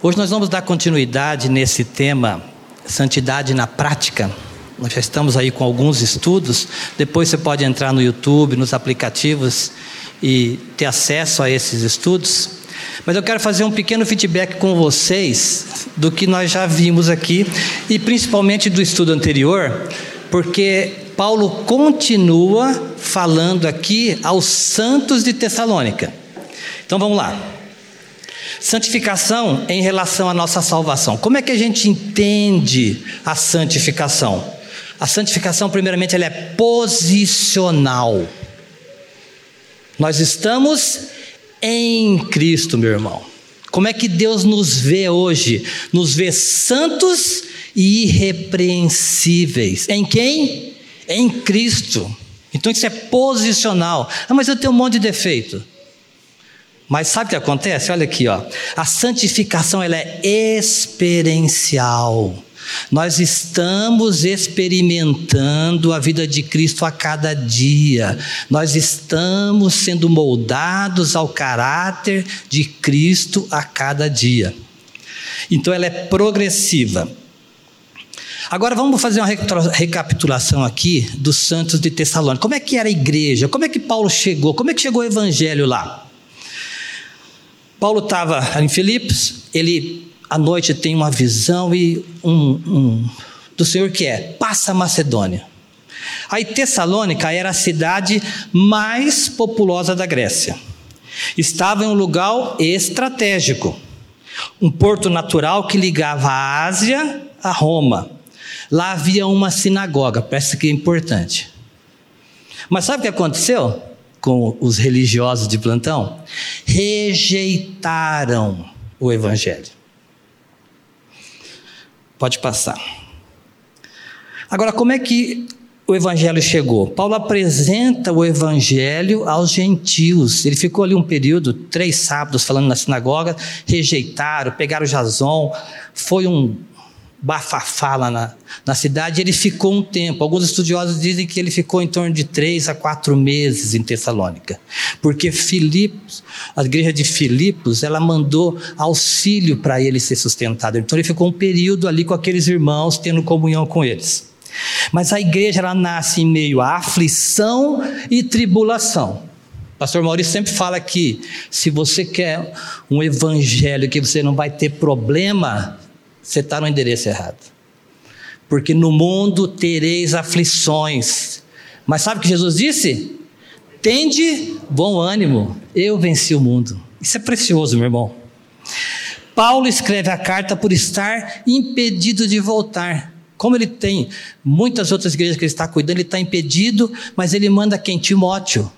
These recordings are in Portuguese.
Hoje nós vamos dar continuidade nesse tema, santidade na prática. Nós já estamos aí com alguns estudos. Depois você pode entrar no YouTube, nos aplicativos e ter acesso a esses estudos. Mas eu quero fazer um pequeno feedback com vocês do que nós já vimos aqui e principalmente do estudo anterior, porque Paulo continua falando aqui aos santos de Tessalônica. Então vamos lá. Santificação em relação à nossa salvação. Como é que a gente entende a santificação? A santificação, primeiramente, ela é posicional. Nós estamos em Cristo, meu irmão. Como é que Deus nos vê hoje? Nos vê santos e irrepreensíveis. Em quem? Em Cristo. Então isso é posicional. Ah, mas eu tenho um monte de defeito. Mas sabe o que acontece? Olha aqui, ó. A santificação ela é experiencial. Nós estamos experimentando a vida de Cristo a cada dia. Nós estamos sendo moldados ao caráter de Cristo a cada dia. Então ela é progressiva. Agora vamos fazer uma recapitulação aqui dos santos de Tessalônica. Como é que era a igreja? Como é que Paulo chegou? Como é que chegou o evangelho lá? Paulo estava em Filipos, ele à noite tem uma visão e um, um, do Senhor que é passa a Macedônia. Aí Tessalônica era a cidade mais populosa da Grécia. Estava em um lugar estratégico, um porto natural que ligava a Ásia a Roma. Lá havia uma sinagoga, parece que é importante. Mas sabe o que aconteceu? Com os religiosos de plantão, rejeitaram o Evangelho. Pode passar. Agora, como é que o Evangelho chegou? Paulo apresenta o Evangelho aos gentios. Ele ficou ali um período, três sábados, falando na sinagoga, rejeitaram, pegaram Jason. Foi um bafafá lá na, na cidade, ele ficou um tempo. Alguns estudiosos dizem que ele ficou em torno de três a quatro meses em Tessalônica, porque Filipos, a igreja de Filipos, ela mandou auxílio para ele ser sustentado. Então ele ficou um período ali com aqueles irmãos, tendo comunhão com eles. Mas a igreja ela nasce em meio à aflição e tribulação. Pastor Maurício sempre fala que se você quer um evangelho que você não vai ter problema, você está no endereço errado. Porque no mundo tereis aflições. Mas sabe o que Jesus disse? Tende bom ânimo, eu venci o mundo. Isso é precioso, meu irmão. Paulo escreve a carta por estar impedido de voltar. Como ele tem muitas outras igrejas que ele está cuidando, ele está impedido, mas ele manda quem? Timóteo.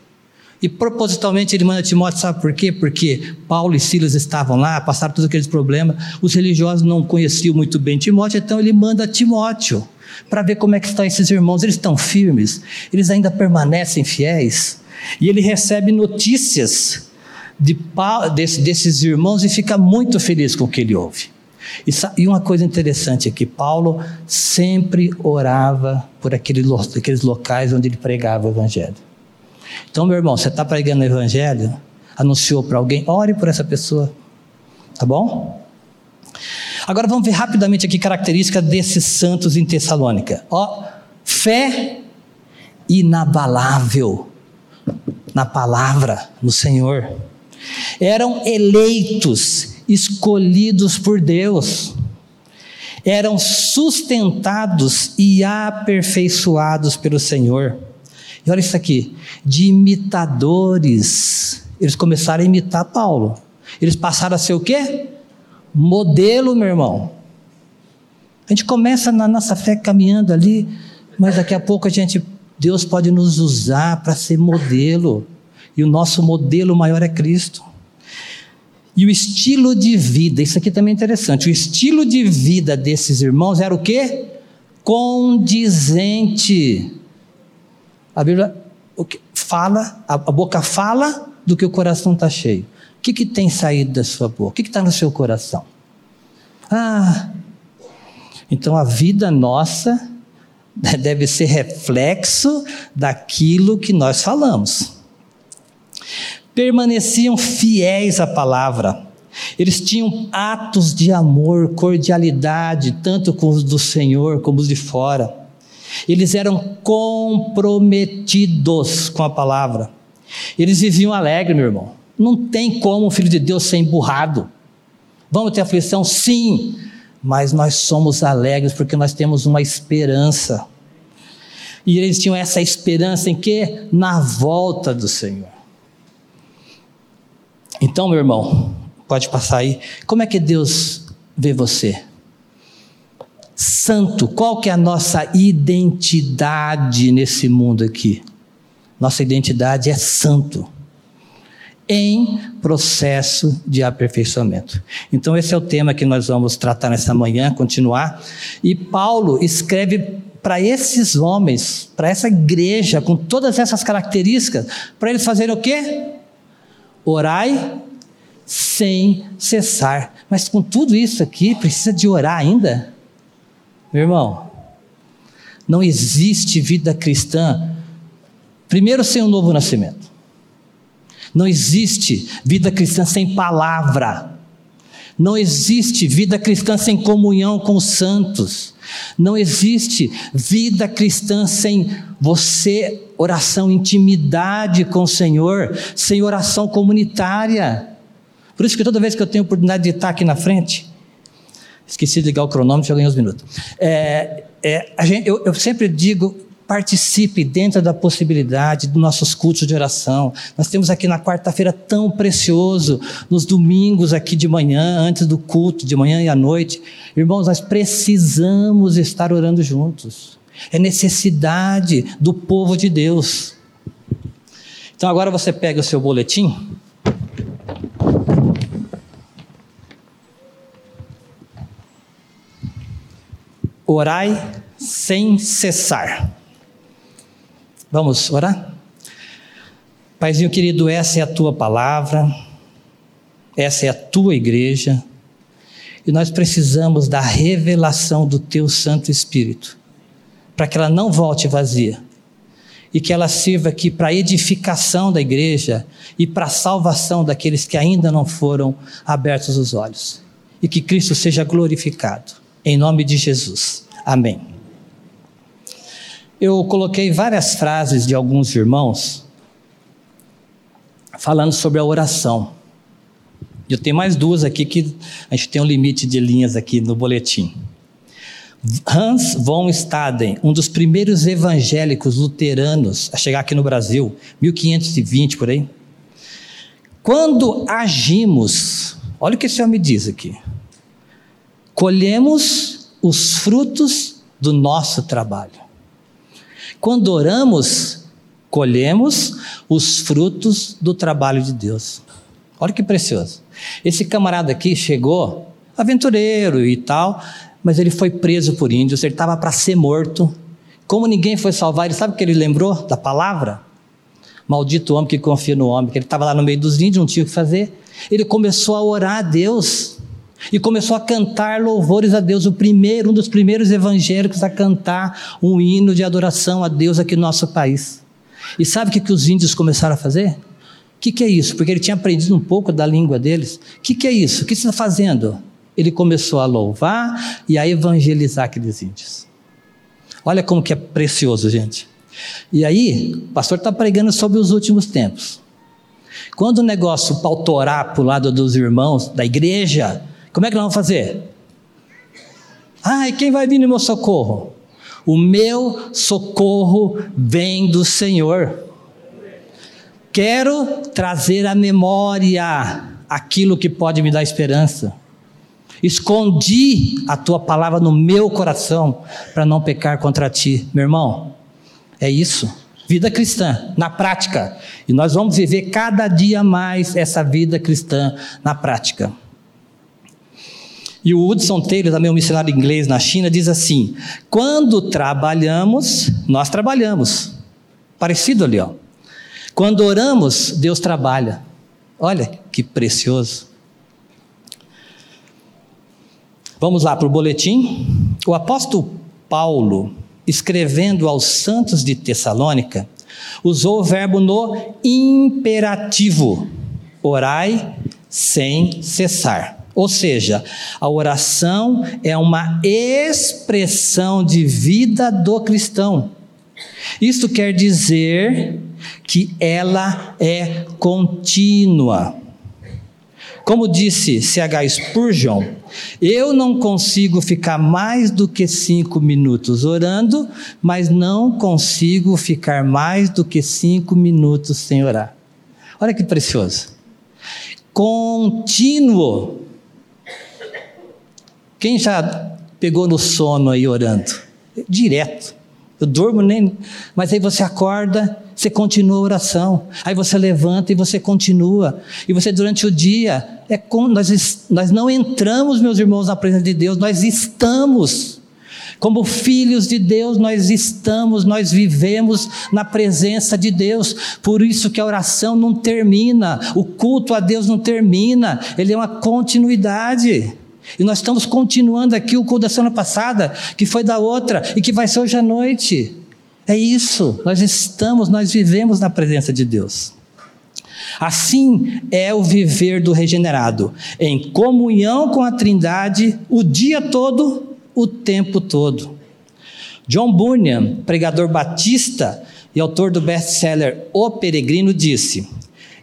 E propositalmente ele manda Timóteo, sabe por quê? Porque Paulo e Silas estavam lá, passaram todos aqueles problemas, os religiosos não conheciam muito bem Timóteo, então ele manda Timóteo para ver como é que estão esses irmãos. Eles estão firmes, eles ainda permanecem fiéis. E ele recebe notícias de, desse, desses irmãos e fica muito feliz com o que ele ouve. E, e uma coisa interessante é que Paulo sempre orava por aquele, aqueles locais onde ele pregava o evangelho. Então, meu irmão, você está pregando o evangelho, anunciou para alguém, ore por essa pessoa. Tá bom? Agora vamos ver rapidamente aqui características desses santos em Tessalônica. Ó, fé inabalável na palavra, no Senhor. Eram eleitos, escolhidos por Deus. Eram sustentados e aperfeiçoados pelo Senhor. E olha isso aqui: de imitadores. Eles começaram a imitar Paulo. Eles passaram a ser o quê? Modelo, meu irmão. A gente começa na nossa fé caminhando ali, mas daqui a pouco a gente, Deus pode nos usar para ser modelo. E o nosso modelo maior é Cristo. E o estilo de vida, isso aqui também é interessante. O estilo de vida desses irmãos era o quê? Condizente a Bíblia fala, a boca fala do que o coração está cheio. O que, que tem saído da sua boca? O que está no seu coração? Ah, então a vida nossa deve ser reflexo daquilo que nós falamos. Permaneciam fiéis à palavra, Eles tinham atos de amor, cordialidade, tanto com os do Senhor como os de fora. Eles eram comprometidos com a palavra. Eles viviam alegre, meu irmão. Não tem como o filho de Deus ser emburrado. Vamos ter aflição? Sim, mas nós somos alegres porque nós temos uma esperança. E eles tinham essa esperança em que? Na volta do Senhor. Então, meu irmão, pode passar aí. Como é que Deus vê você? Santo, qual que é a nossa identidade nesse mundo aqui? Nossa identidade é santo em processo de aperfeiçoamento. Então, esse é o tema que nós vamos tratar nessa manhã, continuar. E Paulo escreve para esses homens, para essa igreja, com todas essas características, para eles fazerem o quê? Orai sem cessar. Mas com tudo isso aqui, precisa de orar ainda? Meu irmão, não existe vida cristã, primeiro sem um novo nascimento. Não existe vida cristã sem palavra. Não existe vida cristã sem comunhão com os santos. Não existe vida cristã sem você, oração, intimidade com o Senhor, sem oração comunitária. Por isso que toda vez que eu tenho oportunidade de estar aqui na frente, esqueci de ligar o cronômetro, já ganhei uns minutos. É, é, gente, eu, eu sempre digo participe dentro da possibilidade dos nossos cultos de oração. Nós temos aqui na quarta-feira tão precioso, nos domingos aqui de manhã, antes do culto, de manhã e à noite. Irmãos, nós precisamos estar orando juntos. É necessidade do povo de Deus. Então agora você pega o seu boletim. Orai sem cessar. Vamos orar? Paizinho querido, essa é a tua palavra, essa é a tua igreja, e nós precisamos da revelação do teu Santo Espírito, para que ela não volte vazia, e que ela sirva aqui para edificação da igreja e para salvação daqueles que ainda não foram abertos os olhos, e que Cristo seja glorificado, em nome de Jesus. Amém eu coloquei várias frases de alguns irmãos falando sobre a oração. Eu tenho mais duas aqui que a gente tem um limite de linhas aqui no boletim. Hans von Staden, um dos primeiros evangélicos luteranos a chegar aqui no Brasil, 1520 por aí. Quando agimos, olha o que esse homem diz aqui. Colhemos os frutos do nosso trabalho. Quando oramos, colhemos os frutos do trabalho de Deus. Olha que precioso. Esse camarada aqui chegou, aventureiro e tal, mas ele foi preso por índios, ele estava para ser morto. Como ninguém foi salvar, ele sabe o que ele lembrou da palavra? Maldito homem que confia no homem, que ele estava lá no meio dos índios, não tinha o que fazer. Ele começou a orar a Deus e começou a cantar louvores a Deus, o primeiro, um dos primeiros evangélicos a cantar um hino de adoração a Deus aqui no nosso país. E sabe o que, que os índios começaram a fazer? O que, que é isso? Porque ele tinha aprendido um pouco da língua deles. O que, que é isso? O que você está fazendo? Ele começou a louvar e a evangelizar aqueles índios. Olha como que é precioso, gente. E aí, o pastor está pregando sobre os últimos tempos. Quando o negócio pautorar para o lado dos irmãos da igreja, como é que nós vamos fazer? Ai, quem vai vir no meu socorro? O meu socorro vem do Senhor. Quero trazer à memória aquilo que pode me dar esperança. Escondi a tua palavra no meu coração para não pecar contra ti, meu irmão. É isso. Vida cristã, na prática. E nós vamos viver cada dia mais essa vida cristã na prática. E o Hudson Taylor, também um missionário inglês na China, diz assim: quando trabalhamos, nós trabalhamos. Parecido ali, ó. Quando oramos, Deus trabalha. Olha que precioso. Vamos lá para o boletim. O apóstolo Paulo, escrevendo aos santos de Tessalônica, usou o verbo no imperativo: orai sem cessar. Ou seja, a oração é uma expressão de vida do cristão. Isso quer dizer que ela é contínua. Como disse C.H. Spurgeon, eu não consigo ficar mais do que cinco minutos orando, mas não consigo ficar mais do que cinco minutos sem orar. Olha que precioso. Contínuo. Quem já pegou no sono aí orando? Direto. Eu durmo nem. Mas aí você acorda, você continua a oração. Aí você levanta e você continua. E você durante o dia, é nós, nós não entramos, meus irmãos, na presença de Deus, nós estamos. Como filhos de Deus, nós estamos, nós vivemos na presença de Deus. Por isso que a oração não termina, o culto a Deus não termina, ele é uma continuidade. E nós estamos continuando aqui o culto da semana passada, que foi da outra e que vai ser hoje à noite. É isso, nós estamos, nós vivemos na presença de Deus. Assim é o viver do regenerado, em comunhão com a Trindade o dia todo, o tempo todo. John Bunyan, pregador batista e autor do best-seller O Peregrino, disse: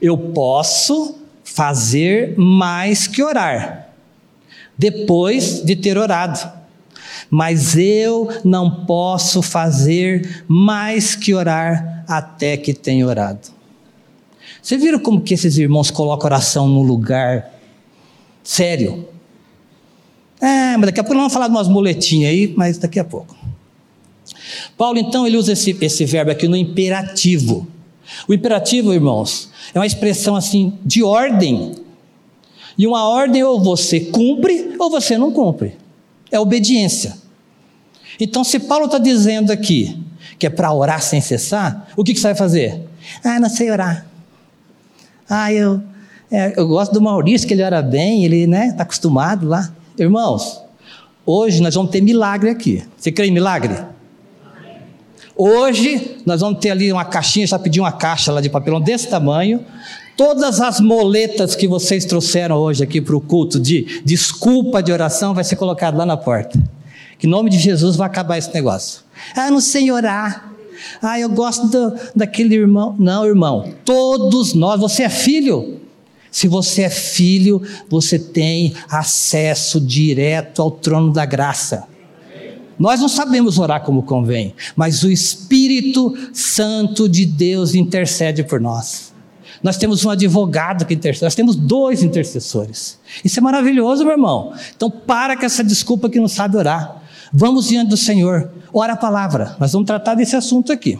Eu posso fazer mais que orar depois de ter orado. Mas eu não posso fazer mais que orar até que tenha orado. Você viram como que esses irmãos colocam oração no lugar sério? É, mas daqui a pouco nós vamos falar de umas muletinhas aí, mas daqui a pouco. Paulo, então, ele usa esse, esse verbo aqui no imperativo. O imperativo, irmãos, é uma expressão assim de ordem e uma ordem ou você cumpre ou você não cumpre. É obediência. Então, se Paulo está dizendo aqui que é para orar sem cessar, o que, que você vai fazer? Ah, não sei orar. Ah, eu, é, eu gosto do Maurício, que ele ora bem, ele está né, tá acostumado lá. Irmãos, hoje nós vamos ter milagre aqui. Você crê em milagre? Hoje nós vamos ter ali uma caixinha, já pedi uma caixa lá de papelão desse tamanho. Todas as moletas que vocês trouxeram hoje aqui para o culto de desculpa de oração vai ser colocado lá na porta. Que em nome de Jesus vai acabar esse negócio. Ah, não sei orar. Ah, eu gosto do, daquele irmão. Não, irmão. Todos nós, você é filho. Se você é filho, você tem acesso direto ao trono da graça. Nós não sabemos orar como convém, mas o Espírito Santo de Deus intercede por nós. Nós temos um advogado que intercede, nós temos dois intercessores. Isso é maravilhoso, meu irmão. Então, para com essa desculpa que não sabe orar. Vamos diante do Senhor, ora a palavra. Nós vamos tratar desse assunto aqui.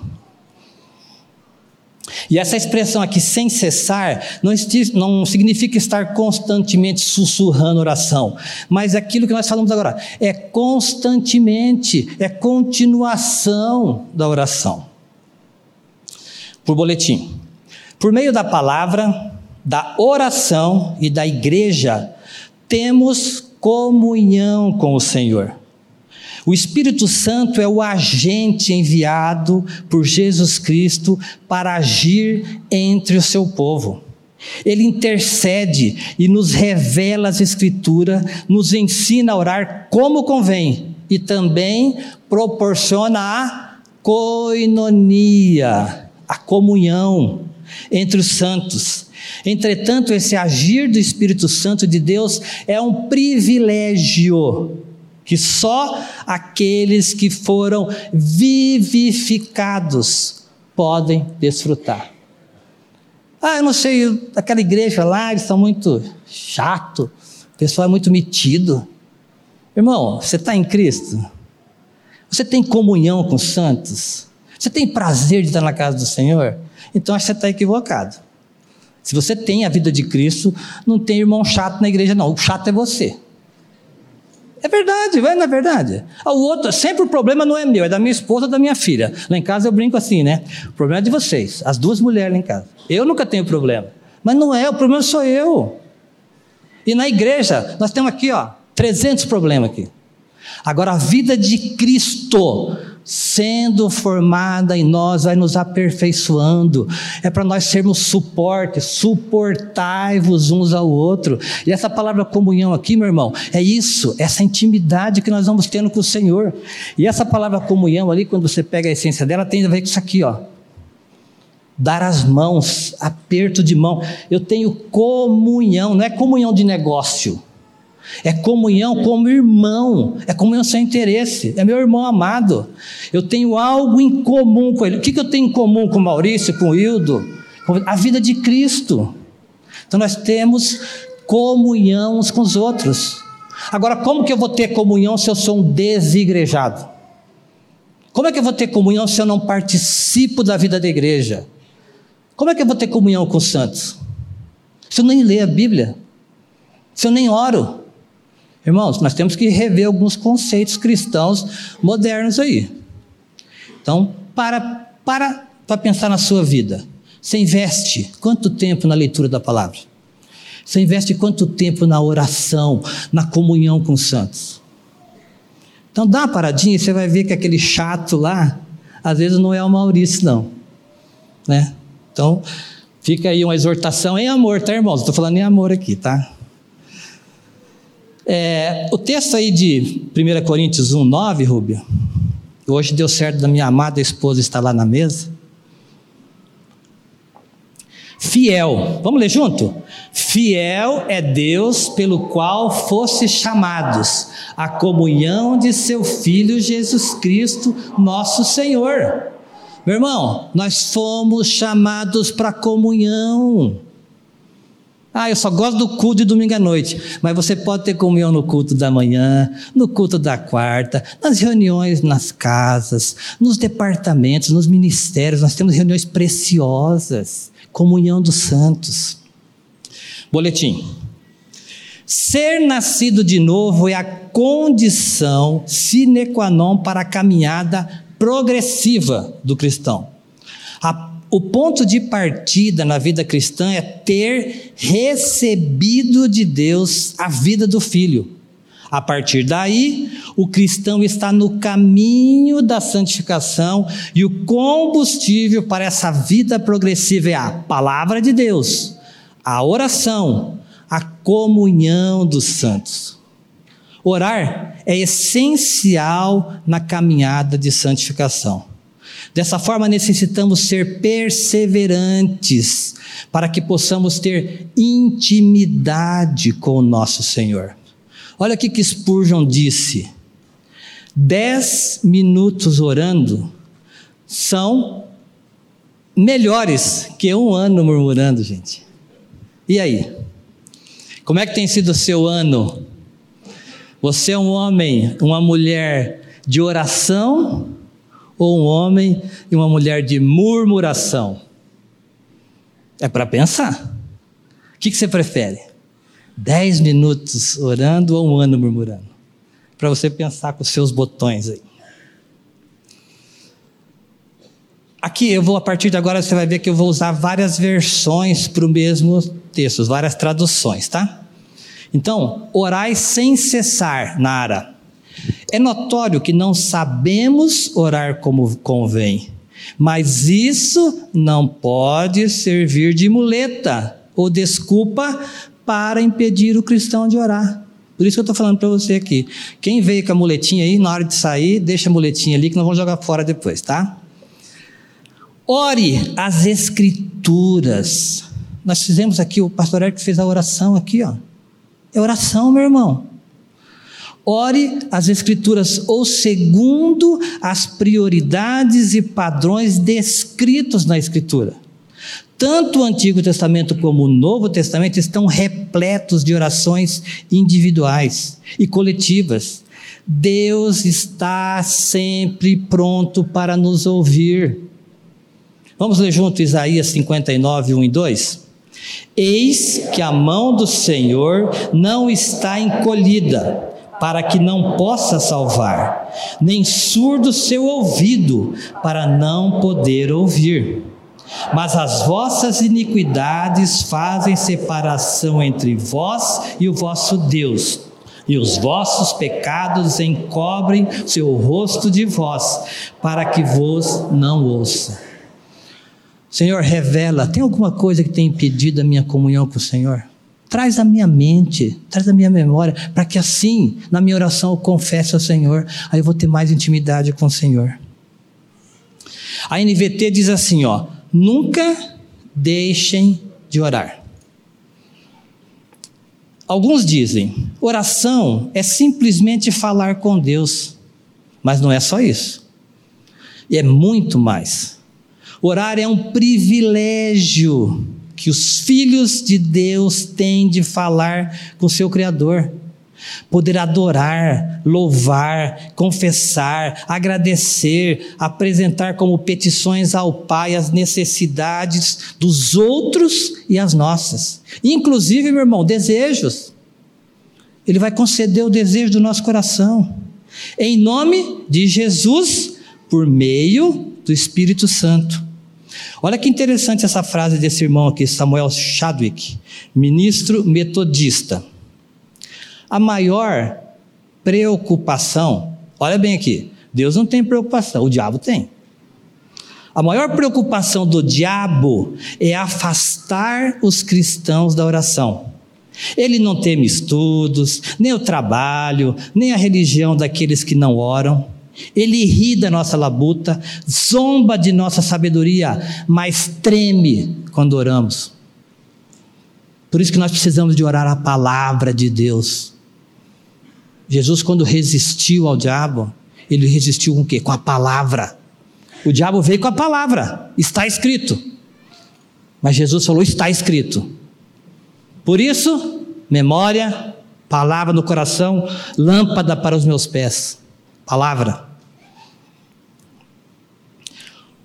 E essa expressão aqui, sem cessar, não, não, significa estar constantemente sussurrando oração, mas aquilo que nós falamos agora, é constantemente, é continuação da oração. Por boletim. Por meio da palavra, da oração e da igreja, temos comunhão com o Senhor. O Espírito Santo é o agente enviado por Jesus Cristo para agir entre o seu povo. Ele intercede e nos revela as Escrituras, nos ensina a orar como convém e também proporciona a coinonia, a comunhão entre os santos. Entretanto, esse agir do Espírito Santo de Deus é um privilégio que só aqueles que foram vivificados podem desfrutar. Ah, eu não sei, aquela igreja lá, eles são muito chato, o pessoal é muito metido. Irmão, você está em Cristo? Você tem comunhão com os santos? Você tem prazer de estar na casa do Senhor? Então acho que você está equivocado. Se você tem a vida de Cristo, não tem irmão chato na igreja, não. O chato é você. É verdade, não é verdade? O outro, sempre o problema não é meu, é da minha esposa, da minha filha. Lá em casa eu brinco assim, né? O problema é de vocês, as duas mulheres lá em casa. Eu nunca tenho problema. Mas não é, o problema sou eu. E na igreja, nós temos aqui, ó, 300 problemas aqui. Agora, a vida de Cristo sendo formada em nós, vai nos aperfeiçoando. É para nós sermos suporte, suportai-vos uns ao outro. E essa palavra comunhão aqui, meu irmão, é isso, essa intimidade que nós vamos tendo com o Senhor. E essa palavra comunhão ali, quando você pega a essência dela, tem a ver com isso aqui, ó. Dar as mãos, aperto de mão. Eu tenho comunhão, não é comunhão de negócio. É comunhão como irmão, é comunhão sem interesse, é meu irmão amado. Eu tenho algo em comum com ele. O que, que eu tenho em comum com Maurício, com Hildo? A vida de Cristo. Então nós temos comunhão uns com os outros. Agora, como que eu vou ter comunhão se eu sou um desigrejado? Como é que eu vou ter comunhão se eu não participo da vida da igreja? Como é que eu vou ter comunhão com os santos? Se eu nem leio a Bíblia? Se eu nem oro? Irmãos, nós temos que rever alguns conceitos cristãos modernos aí. Então, para para para pensar na sua vida. Você investe quanto tempo na leitura da palavra? Você investe quanto tempo na oração, na comunhão com os santos? Então dá uma paradinha e você vai ver que aquele chato lá, às vezes não é o Maurício, não. Né? Então, fica aí uma exortação em amor, tá, irmãos? Estou falando em amor aqui, tá? É, o texto aí de 1 Coríntios 1, 9, Rubio, hoje deu certo da minha amada esposa estar lá na mesa. Fiel, vamos ler junto? Fiel é Deus pelo qual fosse chamados a comunhão de seu Filho Jesus Cristo, nosso Senhor. Meu irmão, nós fomos chamados para comunhão. Ah, eu só gosto do culto de domingo à noite. Mas você pode ter comunhão no culto da manhã, no culto da quarta, nas reuniões nas casas, nos departamentos, nos ministérios. Nós temos reuniões preciosas. Comunhão dos santos. Boletim. Ser nascido de novo é a condição sine qua non para a caminhada progressiva do cristão. A o ponto de partida na vida cristã é ter recebido de Deus a vida do Filho. A partir daí, o cristão está no caminho da santificação e o combustível para essa vida progressiva é a palavra de Deus, a oração, a comunhão dos santos. Orar é essencial na caminhada de santificação. Dessa forma, necessitamos ser perseverantes para que possamos ter intimidade com o nosso Senhor. Olha o que Spurgeon disse: dez minutos orando são melhores que um ano murmurando, gente. E aí? Como é que tem sido o seu ano? Você é um homem, uma mulher de oração ou um homem e uma mulher de murmuração? É para pensar. O que, que você prefere? Dez minutos orando ou um ano murmurando? Para você pensar com os seus botões aí. Aqui eu vou, a partir de agora, você vai ver que eu vou usar várias versões para o mesmo texto, várias traduções, tá? Então, orai sem cessar, Nara. É notório que não sabemos orar como convém, mas isso não pode servir de muleta ou desculpa para impedir o cristão de orar. Por isso que eu estou falando para você aqui. Quem veio com a muletinha aí, na hora de sair, deixa a muletinha ali que nós vamos jogar fora depois, tá? Ore as escrituras. Nós fizemos aqui, o pastor Eric fez a oração aqui, ó. É oração, meu irmão. Ore as Escrituras ou segundo as prioridades e padrões descritos na Escritura. Tanto o Antigo Testamento como o Novo Testamento estão repletos de orações individuais e coletivas. Deus está sempre pronto para nos ouvir. Vamos ler junto Isaías 59, 1 e 2? Eis que a mão do Senhor não está encolhida para que não possa salvar, nem surdo seu ouvido, para não poder ouvir. Mas as vossas iniquidades fazem separação entre vós e o vosso Deus. e os vossos pecados encobrem seu rosto de vós, para que vos não ouça. Senhor, revela, tem alguma coisa que tem impedido a minha comunhão com o Senhor? Traz a minha mente, traz a minha memória, para que assim, na minha oração, eu confesse ao Senhor, aí eu vou ter mais intimidade com o Senhor. A NVT diz assim, ó, nunca deixem de orar. Alguns dizem, oração é simplesmente falar com Deus, mas não é só isso. É muito mais. Orar é um privilégio que os filhos de Deus têm de falar com seu Criador. Poder adorar, louvar, confessar, agradecer, apresentar como petições ao Pai as necessidades dos outros e as nossas. Inclusive, meu irmão, desejos. Ele vai conceder o desejo do nosso coração. Em nome de Jesus, por meio do Espírito Santo. Olha que interessante essa frase desse irmão aqui, Samuel Chadwick, ministro metodista. A maior preocupação, olha bem aqui, Deus não tem preocupação, o diabo tem. A maior preocupação do diabo é afastar os cristãos da oração. Ele não teme estudos, nem o trabalho, nem a religião daqueles que não oram. Ele ri da nossa labuta, zomba de nossa sabedoria, mas treme quando oramos. Por isso que nós precisamos de orar a palavra de Deus. Jesus, quando resistiu ao diabo, ele resistiu com o quê? Com a palavra. O diabo veio com a palavra, está escrito. Mas Jesus falou: está escrito. Por isso, memória, palavra no coração, lâmpada para os meus pés. Palavra.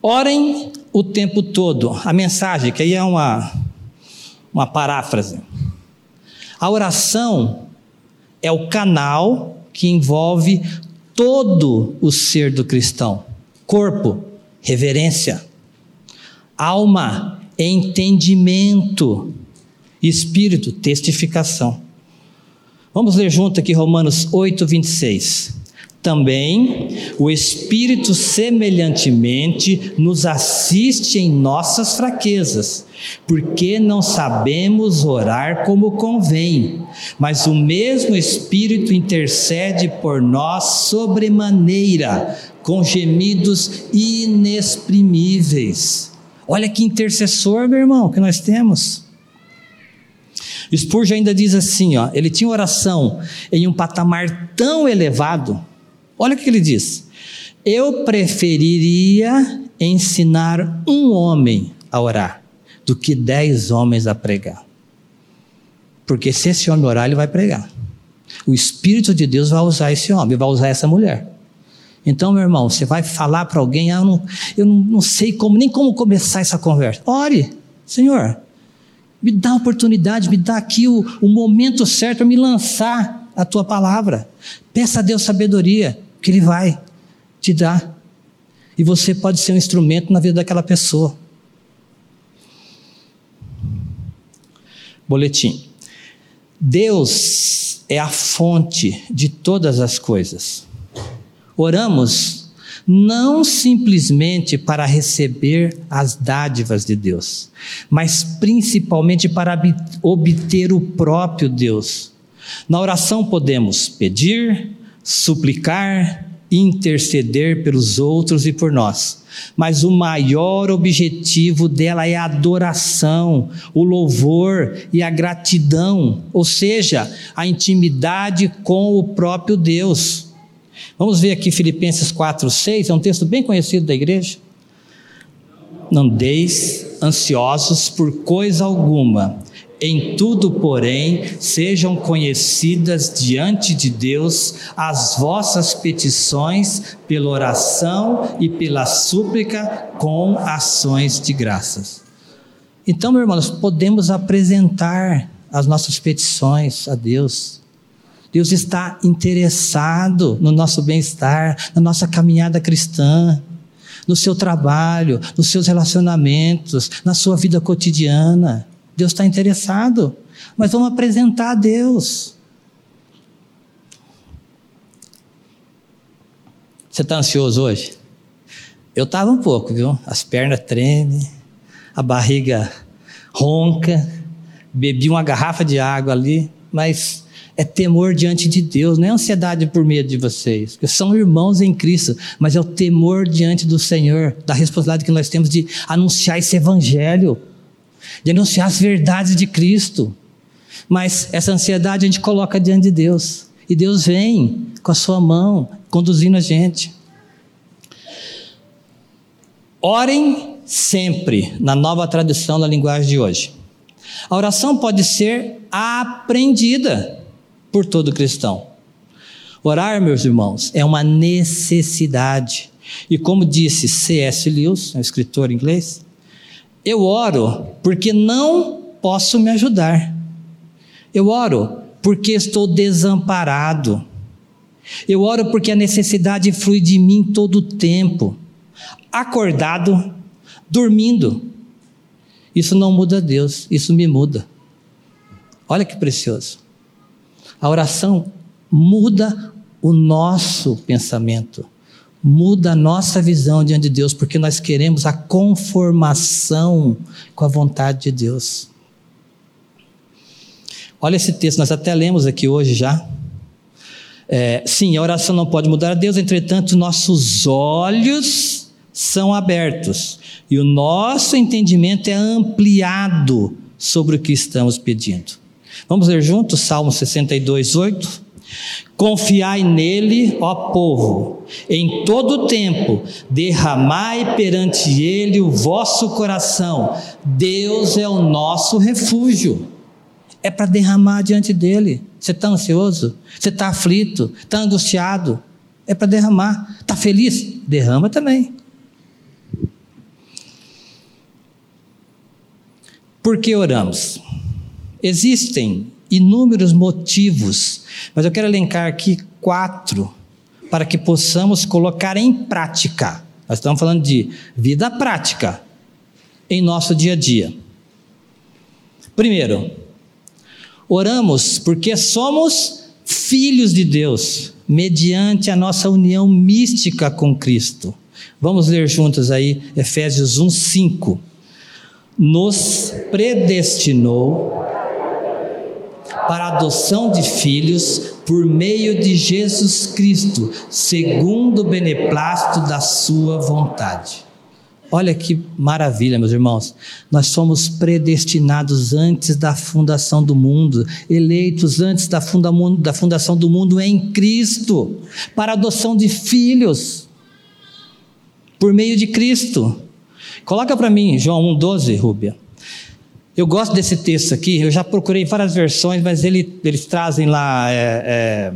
Orem o tempo todo. A mensagem, que aí é uma, uma paráfrase. A oração é o canal que envolve todo o ser do cristão: corpo, reverência, alma, entendimento, espírito, testificação. Vamos ler junto aqui Romanos 8, 26. Também o Espírito semelhantemente nos assiste em nossas fraquezas, porque não sabemos orar como convém, mas o mesmo Espírito intercede por nós sobremaneira, com gemidos inexprimíveis. Olha que intercessor, meu irmão, que nós temos. Spurgeon ainda diz assim, ó, ele tinha oração em um patamar tão elevado Olha o que ele diz. Eu preferiria ensinar um homem a orar do que dez homens a pregar. Porque se esse homem orar, ele vai pregar. O Espírito de Deus vai usar esse homem, vai usar essa mulher. Então, meu irmão, você vai falar para alguém, ah, eu, não, eu não, sei como, nem como começar essa conversa. Ore, Senhor, me dá a oportunidade, me dá aqui o, o momento certo para me lançar a tua palavra. Peça a Deus sabedoria que Ele vai te dar. E você pode ser um instrumento na vida daquela pessoa. Boletim. Deus é a fonte de todas as coisas. Oramos não simplesmente para receber as dádivas de Deus, mas principalmente para obter o próprio Deus. Na oração podemos pedir, suplicar, interceder pelos outros e por nós. Mas o maior objetivo dela é a adoração, o louvor e a gratidão, ou seja, a intimidade com o próprio Deus. Vamos ver aqui Filipenses 4, 6, é um texto bem conhecido da igreja. Não deis ansiosos por coisa alguma, em tudo, porém, sejam conhecidas diante de Deus as vossas petições pela oração e pela súplica com ações de graças. Então, meus irmãos, podemos apresentar as nossas petições a Deus. Deus está interessado no nosso bem-estar, na nossa caminhada cristã, no seu trabalho, nos seus relacionamentos, na sua vida cotidiana. Deus está interessado. Mas vamos apresentar a Deus. Você está ansioso hoje? Eu estava um pouco, viu? As pernas tremem, a barriga ronca, bebi uma garrafa de água ali, mas é temor diante de Deus, não é ansiedade por medo de vocês, porque são irmãos em Cristo, mas é o temor diante do Senhor, da responsabilidade que nós temos de anunciar esse evangelho de anunciar as verdades de Cristo. Mas essa ansiedade a gente coloca diante de Deus, e Deus vem com a sua mão conduzindo a gente. Orem sempre, na nova tradição da linguagem de hoje. A oração pode ser aprendida por todo cristão. Orar, meus irmãos, é uma necessidade. E como disse C.S. Lewis, um escritor inglês, eu oro porque não posso me ajudar. Eu oro porque estou desamparado. Eu oro porque a necessidade flui de mim todo o tempo, acordado, dormindo. Isso não muda Deus, isso me muda. Olha que precioso. A oração muda o nosso pensamento, muda a nossa visão diante de Deus, porque nós queremos a conformação com a vontade de Deus. Olha esse texto, nós até lemos aqui hoje já. É, sim, a oração não pode mudar a Deus, entretanto, nossos olhos são abertos e o nosso entendimento é ampliado sobre o que estamos pedindo. Vamos ler juntos Salmo 62, 8? Confiai nele, ó povo, em todo tempo, derramai perante ele o vosso coração. Deus é o nosso refúgio. É para derramar diante dele. Você está ansioso? Você está aflito? Está angustiado? É para derramar. Está feliz? Derrama também. Por que oramos? Existem inúmeros motivos, mas eu quero elencar aqui quatro para que possamos colocar em prática. Nós estamos falando de vida prática em nosso dia a dia. Primeiro, oramos porque somos filhos de Deus, mediante a nossa união mística com Cristo. Vamos ler juntos aí Efésios 1, 5 nos predestinou para a adoção de filhos por meio de Jesus Cristo, segundo o beneplácito da sua vontade. Olha que maravilha, meus irmãos. Nós somos predestinados antes da fundação do mundo, eleitos antes da, funda da fundação do mundo em Cristo, para adoção de filhos, por meio de Cristo. Coloca para mim João 1,12, Rúbia. Eu gosto desse texto aqui, eu já procurei várias versões, mas ele, eles trazem lá é, é,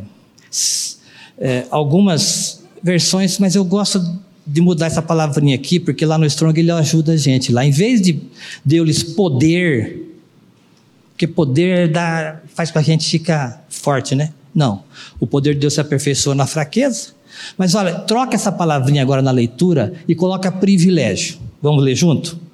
é, algumas versões, mas eu gosto de mudar essa palavrinha aqui, porque lá no Strong ele ajuda a gente. Lá, em vez de deu-lhes poder, porque poder dá, faz com a gente ficar forte, né? Não. O poder de Deus se aperfeiçoa na fraqueza. Mas olha, troca essa palavrinha agora na leitura e coloca privilégio. Vamos ler junto?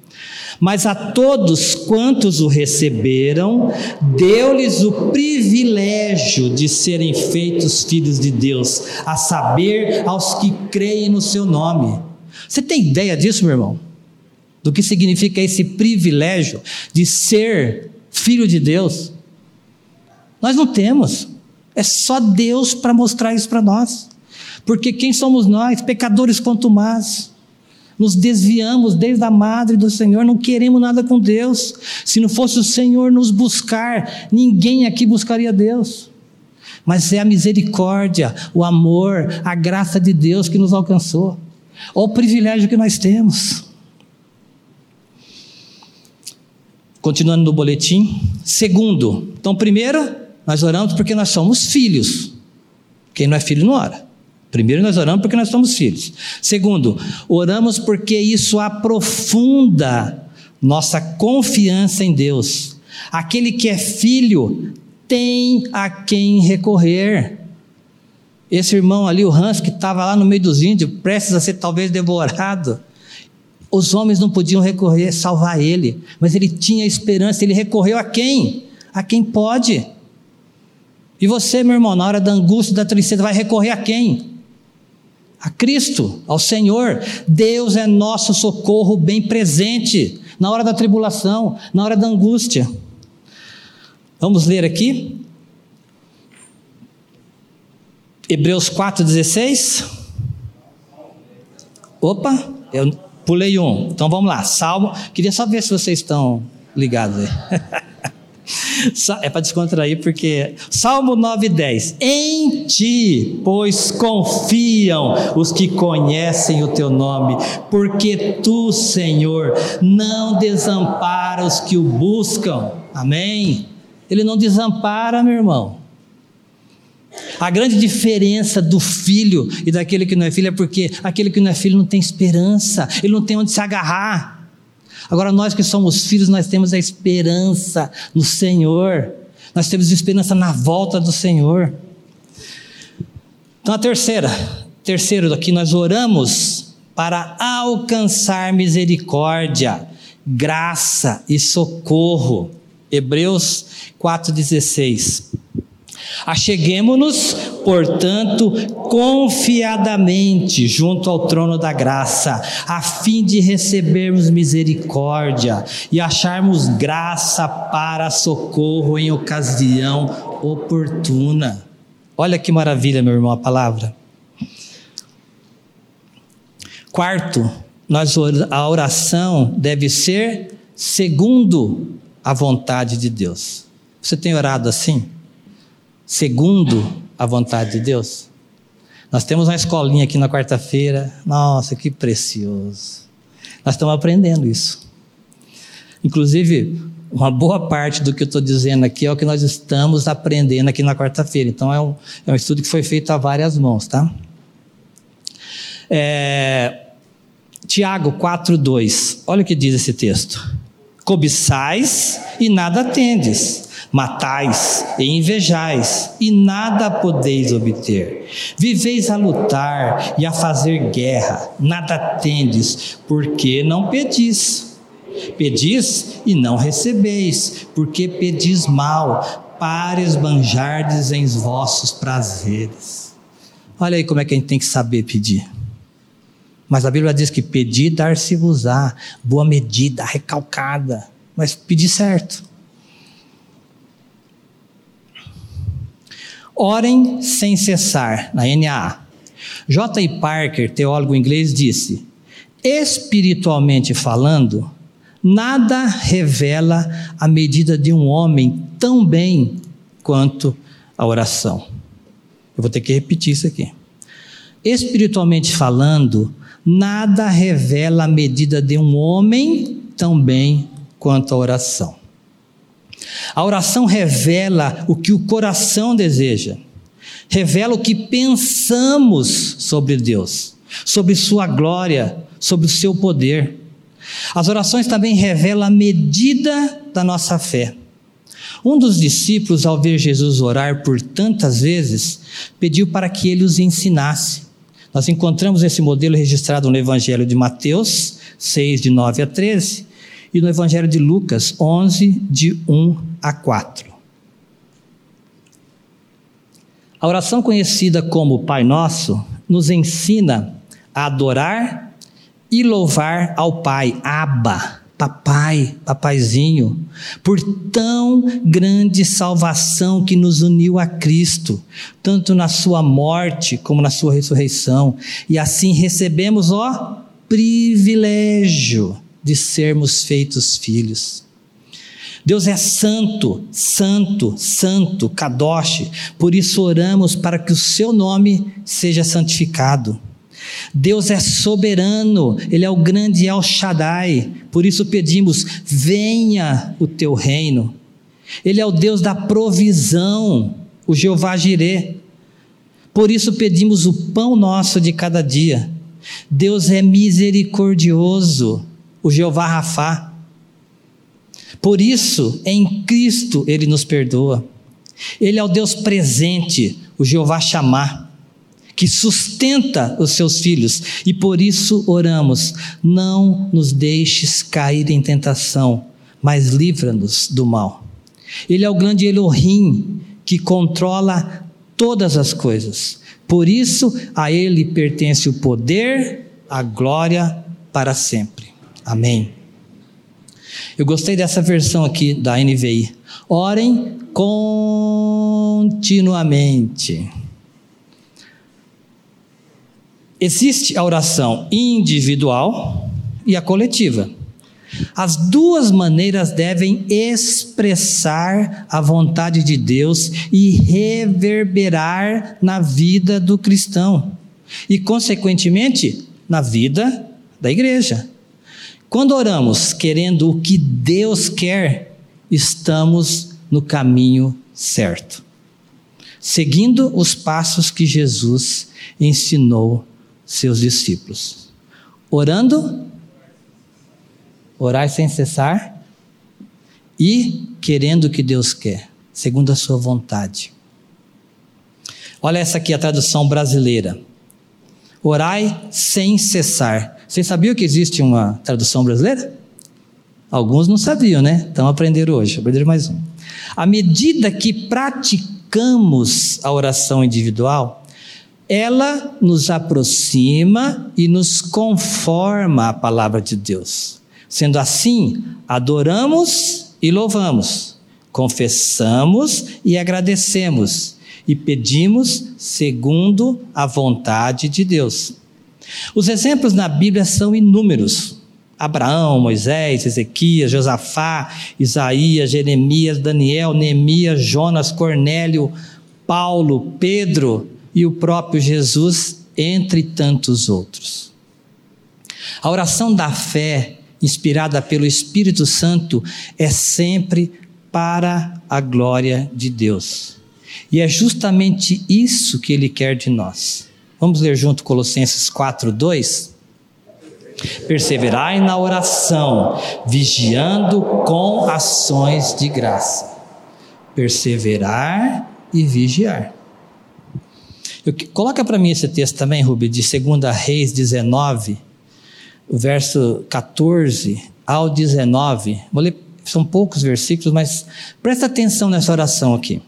Mas a todos quantos o receberam, deu-lhes o privilégio de serem feitos filhos de Deus, a saber, aos que creem no seu nome. Você tem ideia disso, meu irmão? Do que significa esse privilégio de ser filho de Deus? Nós não temos. É só Deus para mostrar isso para nós. Porque quem somos nós? Pecadores quanto mais nos desviamos desde a madre do Senhor, não queremos nada com Deus. Se não fosse o Senhor nos buscar, ninguém aqui buscaria Deus. Mas é a misericórdia, o amor, a graça de Deus que nos alcançou. Olha o privilégio que nós temos. Continuando no boletim. Segundo, então, primeiro, nós oramos porque nós somos filhos. Quem não é filho não ora. Primeiro, nós oramos porque nós somos filhos. Segundo, oramos porque isso aprofunda nossa confiança em Deus. Aquele que é filho tem a quem recorrer. Esse irmão ali, o Hans, que estava lá no meio dos índios, prestes a ser talvez devorado, os homens não podiam recorrer, salvar ele, mas ele tinha esperança, ele recorreu a quem? A quem pode. E você, meu irmão, na hora da angústia, da tristeza, vai recorrer a quem? A Cristo, ao Senhor. Deus é nosso socorro bem presente na hora da tribulação, na hora da angústia. Vamos ler aqui. Hebreus 4,16. Opa, eu pulei um. Então vamos lá. Salmo. Queria só ver se vocês estão ligados aí. É para descontrair, porque Salmo 9,10: Em ti, pois confiam os que conhecem o teu nome, porque tu, Senhor, não desampara os que o buscam. Amém? Ele não desampara, meu irmão. A grande diferença do filho e daquele que não é filho é porque aquele que não é filho não tem esperança, ele não tem onde se agarrar. Agora, nós que somos filhos, nós temos a esperança no Senhor, nós temos esperança na volta do Senhor. Então, a terceira, terceiro aqui, nós oramos para alcançar misericórdia, graça e socorro. Hebreus 4,16. Acheguemo-nos, portanto, confiadamente junto ao trono da graça, a fim de recebermos misericórdia e acharmos graça para socorro em ocasião oportuna. Olha que maravilha, meu irmão, a palavra. Quarto, nós, a oração deve ser segundo a vontade de Deus. Você tem orado assim? Segundo a vontade de Deus? Nós temos uma escolinha aqui na quarta-feira. Nossa, que precioso. Nós estamos aprendendo isso. Inclusive, uma boa parte do que eu estou dizendo aqui é o que nós estamos aprendendo aqui na quarta-feira. Então, é um, é um estudo que foi feito a várias mãos, tá? É, Tiago 4,2. Olha o que diz esse texto. Cobiçais e nada tendes matais e invejais, e nada podeis obter. Viveis a lutar e a fazer guerra, nada tendes, porque não pedis. Pedis e não recebeis, porque pedis mal, para esbanjardes em vossos prazeres. Olha aí como é que a gente tem que saber pedir. Mas a Bíblia diz que pedir, dar-se-vos-á, boa medida, recalcada, mas pedir certo. Orem sem cessar, na NAA. J. Parker, teólogo inglês, disse: espiritualmente falando, nada revela a medida de um homem tão bem quanto a oração. Eu vou ter que repetir isso aqui. Espiritualmente falando, nada revela a medida de um homem tão bem quanto a oração. A oração revela o que o coração deseja, revela o que pensamos sobre Deus, sobre Sua glória, sobre o Seu poder. As orações também revelam a medida da nossa fé. Um dos discípulos, ao ver Jesus orar por tantas vezes, pediu para que ele os ensinasse. Nós encontramos esse modelo registrado no Evangelho de Mateus 6, de 9 a 13, e no Evangelho de Lucas 11, de 1 a 4. A oração conhecida como Pai Nosso nos ensina a adorar e louvar ao Pai, Abba, papai, papaizinho, por tão grande salvação que nos uniu a Cristo, tanto na sua morte como na sua ressurreição, e assim recebemos o privilégio de sermos feitos filhos. Deus é santo, santo, santo, kadosh, por isso oramos para que o seu nome seja santificado. Deus é soberano, Ele é o grande El Shaddai, por isso pedimos: venha o teu reino. Ele é o Deus da provisão, o Jeová Jireh. Por isso pedimos o pão nosso de cada dia. Deus é misericordioso, o Jeová Rafá. Por isso, em Cristo, Ele nos perdoa. Ele é o Deus presente, o Jeová Chamar, que sustenta os seus filhos, e por isso oramos: não nos deixes cair em tentação, mas livra-nos do mal. Ele é o grande Elohim, que controla todas as coisas. Por isso, a Ele pertence o poder, a glória para sempre. Amém. Eu gostei dessa versão aqui da NVI. Orem continuamente. Existe a oração individual e a coletiva. As duas maneiras devem expressar a vontade de Deus e reverberar na vida do cristão e, consequentemente, na vida da igreja. Quando oramos querendo o que Deus quer, estamos no caminho certo, seguindo os passos que Jesus ensinou seus discípulos. Orando, orar sem cessar e querendo o que Deus quer, segundo a sua vontade. Olha essa aqui a tradução brasileira. Orai sem cessar. Vocês sabiam que existe uma tradução brasileira? Alguns não sabiam, né? Então aprenderam hoje, aprenderam mais um. À medida que praticamos a oração individual, ela nos aproxima e nos conforma à palavra de Deus. Sendo assim, adoramos e louvamos, confessamos e agradecemos, e pedimos segundo a vontade de Deus. Os exemplos na Bíblia são inúmeros. Abraão, Moisés, Ezequias, Josafá, Isaías, Jeremias, Daniel, Neemias, Jonas, Cornélio, Paulo, Pedro e o próprio Jesus, entre tantos outros. A oração da fé, inspirada pelo Espírito Santo, é sempre para a glória de Deus. E é justamente isso que ele quer de nós. Vamos ler junto Colossenses 4, 2? Perseverai na oração, vigiando com ações de graça. Perseverar e vigiar. Eu, coloca para mim esse texto também, Rubi, de 2 Reis 19, o verso 14 ao 19. Vou ler, são poucos versículos, mas presta atenção nessa oração aqui.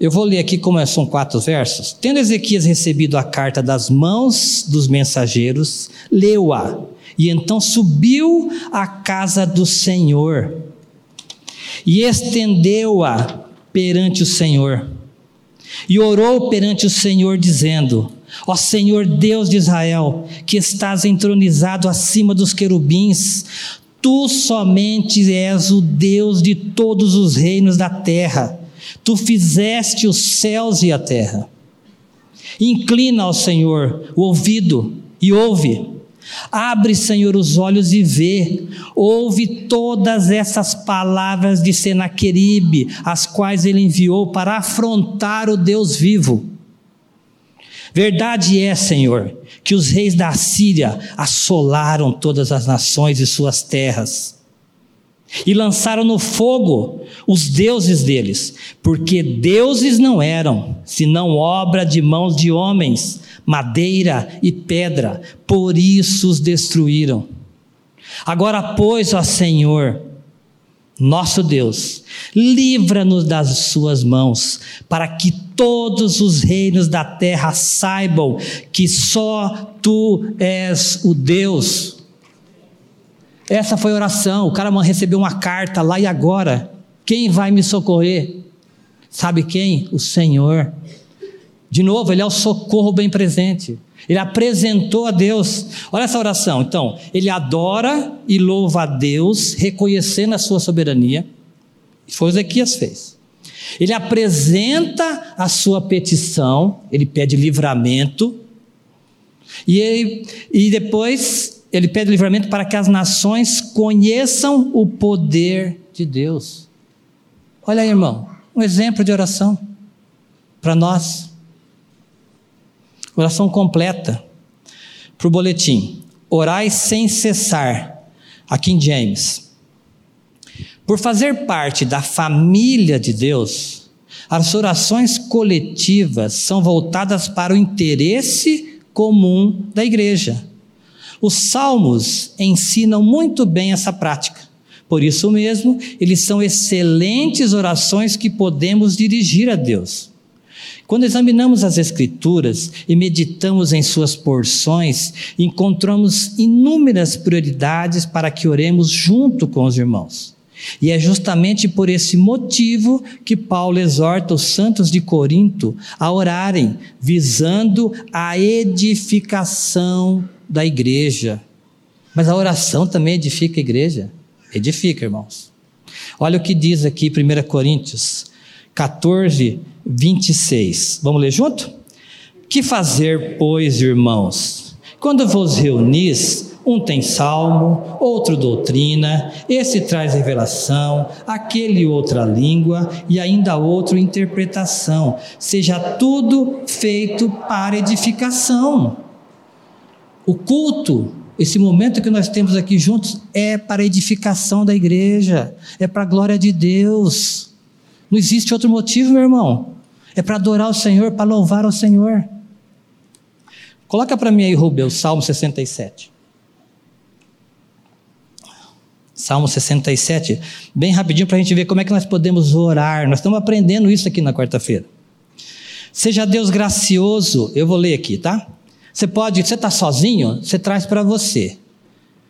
Eu vou ler aqui como são quatro versos. Tendo Ezequias recebido a carta das mãos dos mensageiros, leu-a e então subiu à casa do Senhor e estendeu-a perante o Senhor. E orou perante o Senhor, dizendo: Ó Senhor Deus de Israel, que estás entronizado acima dos querubins, tu somente és o Deus de todos os reinos da terra Tu fizeste os céus e a terra. Inclina ao Senhor o ouvido e ouve. Abre, Senhor, os olhos e vê. Ouve todas essas palavras de Senaqueribe, as quais ele enviou para afrontar o Deus vivo. Verdade é, Senhor, que os reis da Síria assolaram todas as nações e suas terras e lançaram no fogo os deuses deles, porque deuses não eram, senão obra de mãos de homens, madeira e pedra, por isso os destruíram. Agora, pois, ó Senhor, nosso Deus, livra-nos das suas mãos, para que todos os reinos da terra saibam que só tu és o Deus essa foi a oração. O cara recebeu uma carta lá e agora. Quem vai me socorrer? Sabe quem? O Senhor. De novo, ele é o socorro bem presente. Ele apresentou a Deus. Olha essa oração. Então, ele adora e louva a Deus, reconhecendo a sua soberania. Foi o Ezequias fez. Ele apresenta a sua petição, ele pede livramento. E, ele, e depois ele pede livramento para que as nações conheçam o poder de Deus. Olha aí, irmão, um exemplo de oração para nós. Oração completa. Para o boletim. Orai sem cessar. Aqui em James. Por fazer parte da família de Deus, as orações coletivas são voltadas para o interesse comum da igreja. Os salmos ensinam muito bem essa prática. Por isso mesmo, eles são excelentes orações que podemos dirigir a Deus. Quando examinamos as Escrituras e meditamos em suas porções, encontramos inúmeras prioridades para que oremos junto com os irmãos. E é justamente por esse motivo que Paulo exorta os santos de Corinto a orarem, visando a edificação da igreja. Mas a oração também edifica a igreja? Edifica, irmãos. Olha o que diz aqui 1 Coríntios 14, 26. Vamos ler junto? Que fazer, pois, irmãos? Quando vos reunis, um tem salmo, outro doutrina, esse traz revelação, aquele outra língua e ainda outro interpretação. Seja tudo feito para edificação. O culto, esse momento que nós temos aqui juntos, é para edificação da igreja, é para a glória de Deus. Não existe outro motivo, meu irmão. É para adorar o Senhor, para louvar o Senhor. Coloca para mim aí, Rubel, Salmo 67. Salmo 67, bem rapidinho para a gente ver como é que nós podemos orar. Nós estamos aprendendo isso aqui na quarta-feira. Seja Deus gracioso, eu vou ler aqui, tá? Você pode, você está sozinho, você traz para você.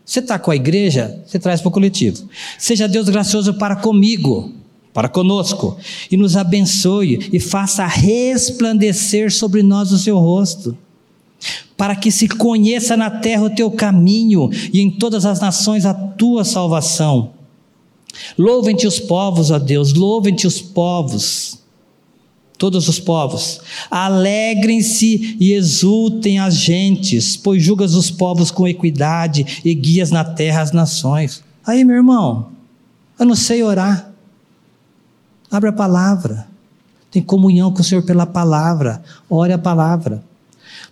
Você está com a igreja, você traz para o coletivo. Seja Deus gracioso para comigo para conosco, e nos abençoe e faça resplandecer sobre nós o seu rosto, para que se conheça na terra o teu caminho e em todas as nações a tua salvação. Louvem-te os povos, ó Deus, louvem-te os povos, todos os povos. Alegrem-se e exultem as gentes, pois julgas os povos com equidade e guias na terra as nações. Aí, meu irmão, eu não sei orar. Abra a palavra. Tem comunhão com o Senhor pela palavra. Ore a palavra.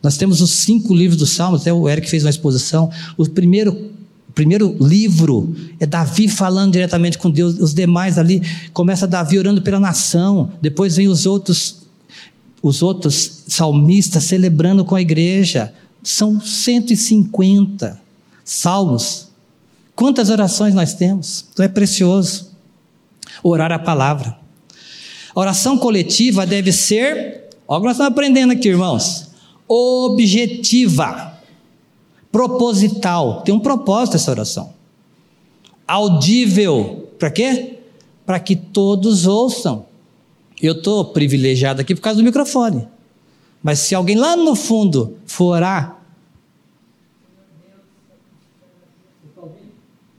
Nós temos os cinco livros dos Salmos, até o Eric fez uma exposição. O primeiro, primeiro livro é Davi falando diretamente com Deus. Os demais ali começa Davi orando pela nação. Depois vem os outros, os outros salmistas celebrando com a igreja. São 150 salmos. Quantas orações nós temos? Então é precioso orar a palavra. A oração coletiva deve ser, olha o que nós estamos aprendendo aqui, irmãos, objetiva, proposital. Tem um propósito essa oração. Audível. Para quê? Para que todos ouçam. Eu estou privilegiado aqui por causa do microfone. Mas se alguém lá no fundo for orar,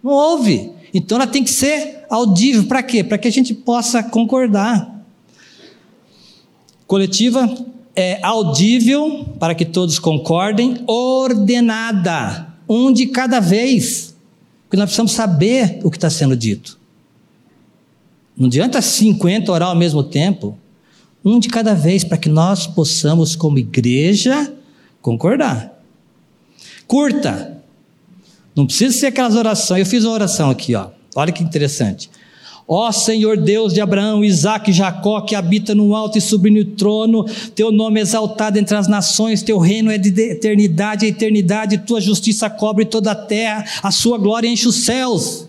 não ouve. Então ela tem que ser audível. Para quê? Para que a gente possa concordar. Coletiva é audível, para que todos concordem, ordenada, um de cada vez. Porque nós precisamos saber o que está sendo dito. Não adianta 50 orar ao mesmo tempo. Um de cada vez, para que nós possamos, como igreja, concordar. Curta. Não precisa ser aquelas orações. Eu fiz uma oração aqui, ó. Olha que interessante. Ó Senhor Deus de Abraão, Isaac e Jacó, que habita no alto e sublime trono, teu nome é exaltado entre as nações, teu reino é de eternidade a eternidade, tua justiça cobre toda a terra, a sua glória enche os céus.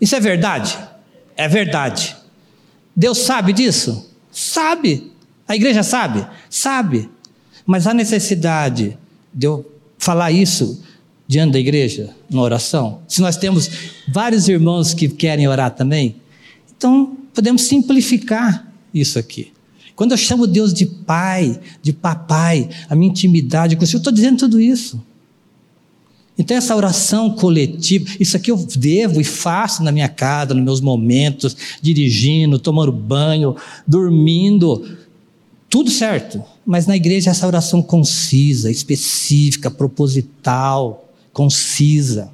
Isso é verdade? É verdade. Deus sabe disso? Sabe. A igreja sabe? Sabe. Mas há necessidade de eu falar isso diante da igreja, na oração? Se nós temos vários irmãos que querem orar também, então podemos simplificar isso aqui. Quando eu chamo Deus de pai, de papai, a minha intimidade com o Senhor, eu estou dizendo tudo isso. Então, essa oração coletiva, isso aqui eu devo e faço na minha casa, nos meus momentos, dirigindo, tomando banho, dormindo, tudo certo. Mas na igreja, essa oração concisa, específica, proposital, concisa.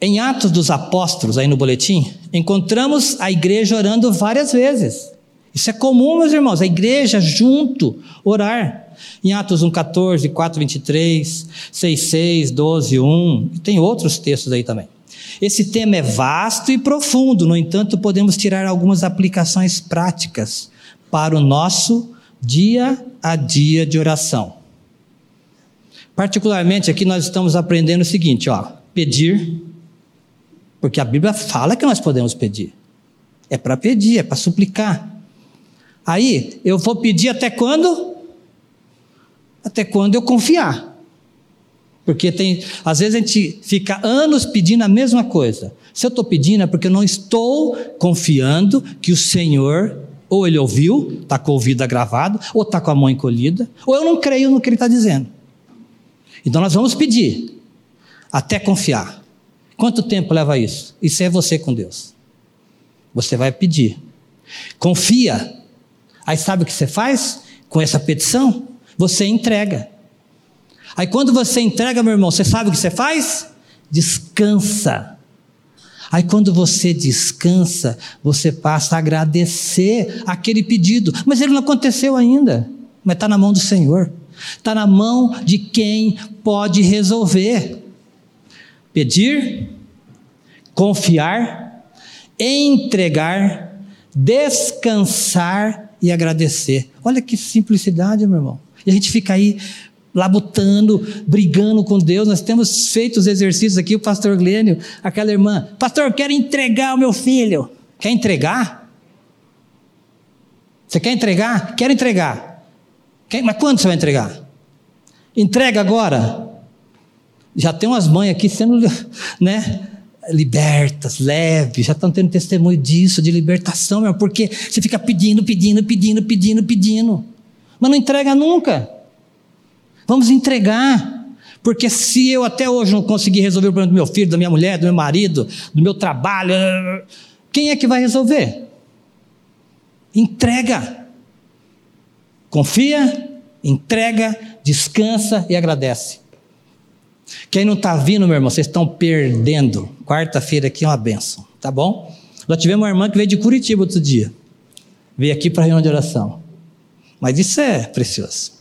Em Atos dos Apóstolos, aí no boletim, encontramos a igreja orando várias vezes. Isso é comum, meus irmãos, a igreja junto orar. Em Atos 1,14, 4, 23, 6, 6, 12, 1, tem outros textos aí também. Esse tema é vasto e profundo, no entanto, podemos tirar algumas aplicações práticas para o nosso dia a dia de oração. Particularmente aqui nós estamos aprendendo o seguinte, ó, pedir, porque a Bíblia fala que nós podemos pedir. É para pedir, é para suplicar. Aí, eu vou pedir até quando? Até quando eu confiar. Porque tem, às vezes a gente fica anos pedindo a mesma coisa. Se eu estou pedindo é porque eu não estou confiando que o Senhor, ou ele ouviu, está com o ouvido agravado, ou está com a mão encolhida, ou eu não creio no que ele está dizendo. Então nós vamos pedir, até confiar. Quanto tempo leva isso? Isso é você com Deus. Você vai pedir. Confia. Aí sabe o que você faz com essa petição? Você entrega. Aí quando você entrega, meu irmão, você sabe o que você faz? Descansa. Aí quando você descansa, você passa a agradecer aquele pedido. Mas ele não aconteceu ainda. Mas está na mão do Senhor. Está na mão de quem pode resolver. Pedir, confiar, entregar, descansar e agradecer. Olha que simplicidade, meu irmão. E a gente fica aí labutando, brigando com Deus. Nós temos feito os exercícios aqui, o pastor Glênio, aquela irmã, pastor, quero entregar o meu filho. Quer entregar? Você quer entregar? Quero entregar. Quer, mas quando você vai entregar? Entrega agora. Já tem umas mães aqui sendo, né? libertas, leves, já estão tendo testemunho disso, de libertação, meu, porque você fica pedindo, pedindo, pedindo, pedindo, pedindo, mas não entrega nunca. Vamos entregar. Porque se eu até hoje não conseguir resolver o problema do meu filho, da minha mulher, do meu marido, do meu trabalho, quem é que vai resolver? Entrega. Confia, entrega, descansa e agradece. Quem não está vindo, meu irmão, vocês estão perdendo. Quarta-feira aqui é uma benção, tá bom? Nós tivemos uma irmã que veio de Curitiba outro dia. Veio aqui para a reunião de oração. Mas isso é precioso.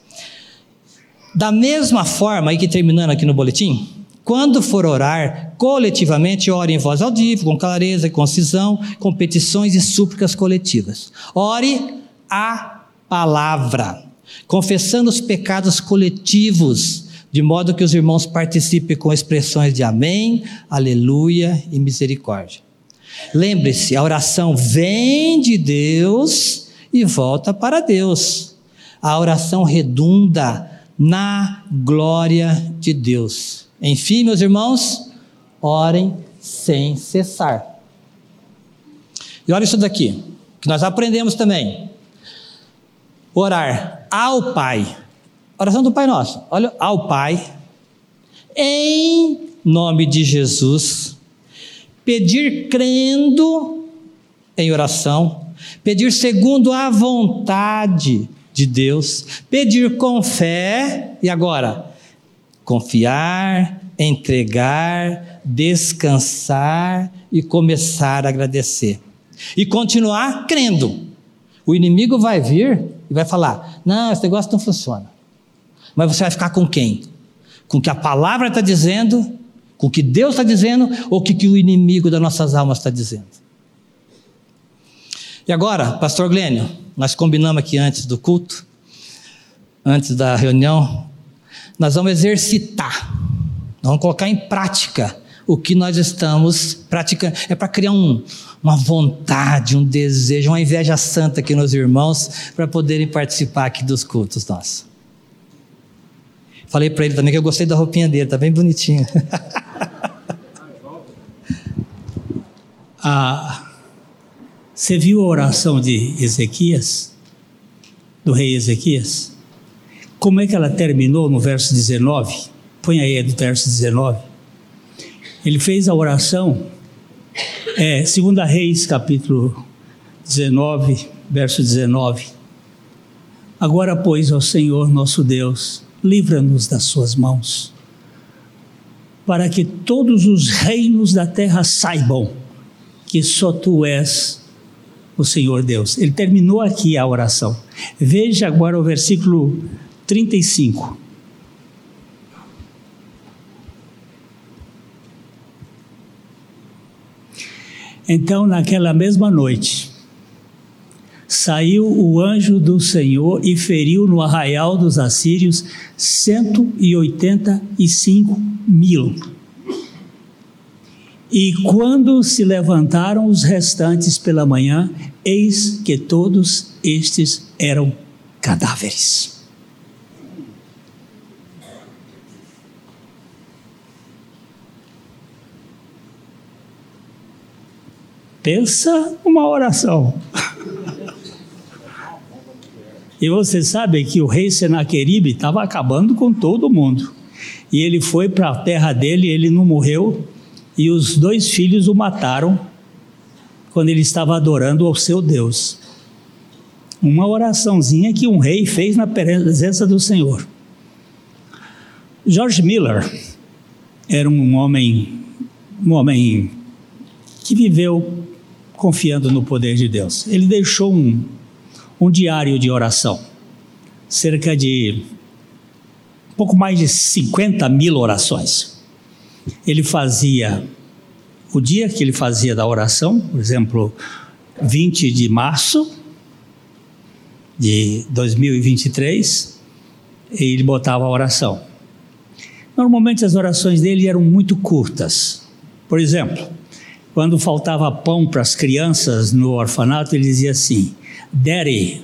Da mesma forma, aí que terminando aqui no boletim, quando for orar coletivamente, ore em voz audível, com clareza e concisão, com petições e súplicas coletivas. Ore a palavra, confessando os pecados coletivos, de modo que os irmãos participem com expressões de amém, aleluia e misericórdia. Lembre-se, a oração vem de Deus e volta para Deus. A oração redunda na glória de Deus. Enfim, meus irmãos, orem sem cessar. E olha isso daqui, que nós aprendemos também. Orar ao Pai. Oração do Pai Nosso. Olha, ao Pai, em nome de Jesus, pedir crendo em oração, pedir segundo a vontade de Deus, pedir com fé e agora confiar, entregar, descansar e começar a agradecer. E continuar crendo. O inimigo vai vir e vai falar: não, esse negócio não funciona. Mas você vai ficar com quem? Com o que a palavra está dizendo, com o que Deus está dizendo, ou o que, que o inimigo das nossas almas está dizendo? E agora, Pastor Glênio, nós combinamos aqui antes do culto, antes da reunião, nós vamos exercitar, nós vamos colocar em prática o que nós estamos praticando. É para criar um, uma vontade, um desejo, uma inveja santa aqui nos irmãos, para poderem participar aqui dos cultos nossos. Falei para ele também que eu gostei da roupinha dele, tá bem bonitinha. ah, você viu a oração de Ezequias? Do rei Ezequias? Como é que ela terminou no verso 19? Põe aí do verso 19. Ele fez a oração, é, 2 Reis, capítulo 19, verso 19. Agora, pois, ó Senhor nosso Deus, livra-nos das suas mãos, para que todos os reinos da terra saibam que só tu és o Senhor Deus. Ele terminou aqui a oração. Veja agora o versículo 35. Então, naquela mesma noite, saiu o anjo do Senhor e feriu no arraial dos assírios 185 mil E quando se levantaram os restantes pela manhã, eis que todos estes eram cadáveres. Pensa uma oração. E você sabe que o rei Senaqueribe estava acabando com todo mundo. E ele foi para a terra dele, ele não morreu, e os dois filhos o mataram quando ele estava adorando ao seu Deus. Uma oraçãozinha que um rei fez na presença do Senhor. George Miller era um homem, um homem que viveu confiando no poder de Deus. Ele deixou um, um diário de oração, cerca de um pouco mais de 50 mil orações. Ele fazia, o dia que ele fazia da oração, por exemplo, 20 de março de 2023, ele botava a oração. Normalmente as orações dele eram muito curtas. Por exemplo, quando faltava pão para as crianças no orfanato, ele dizia assim: Daddy,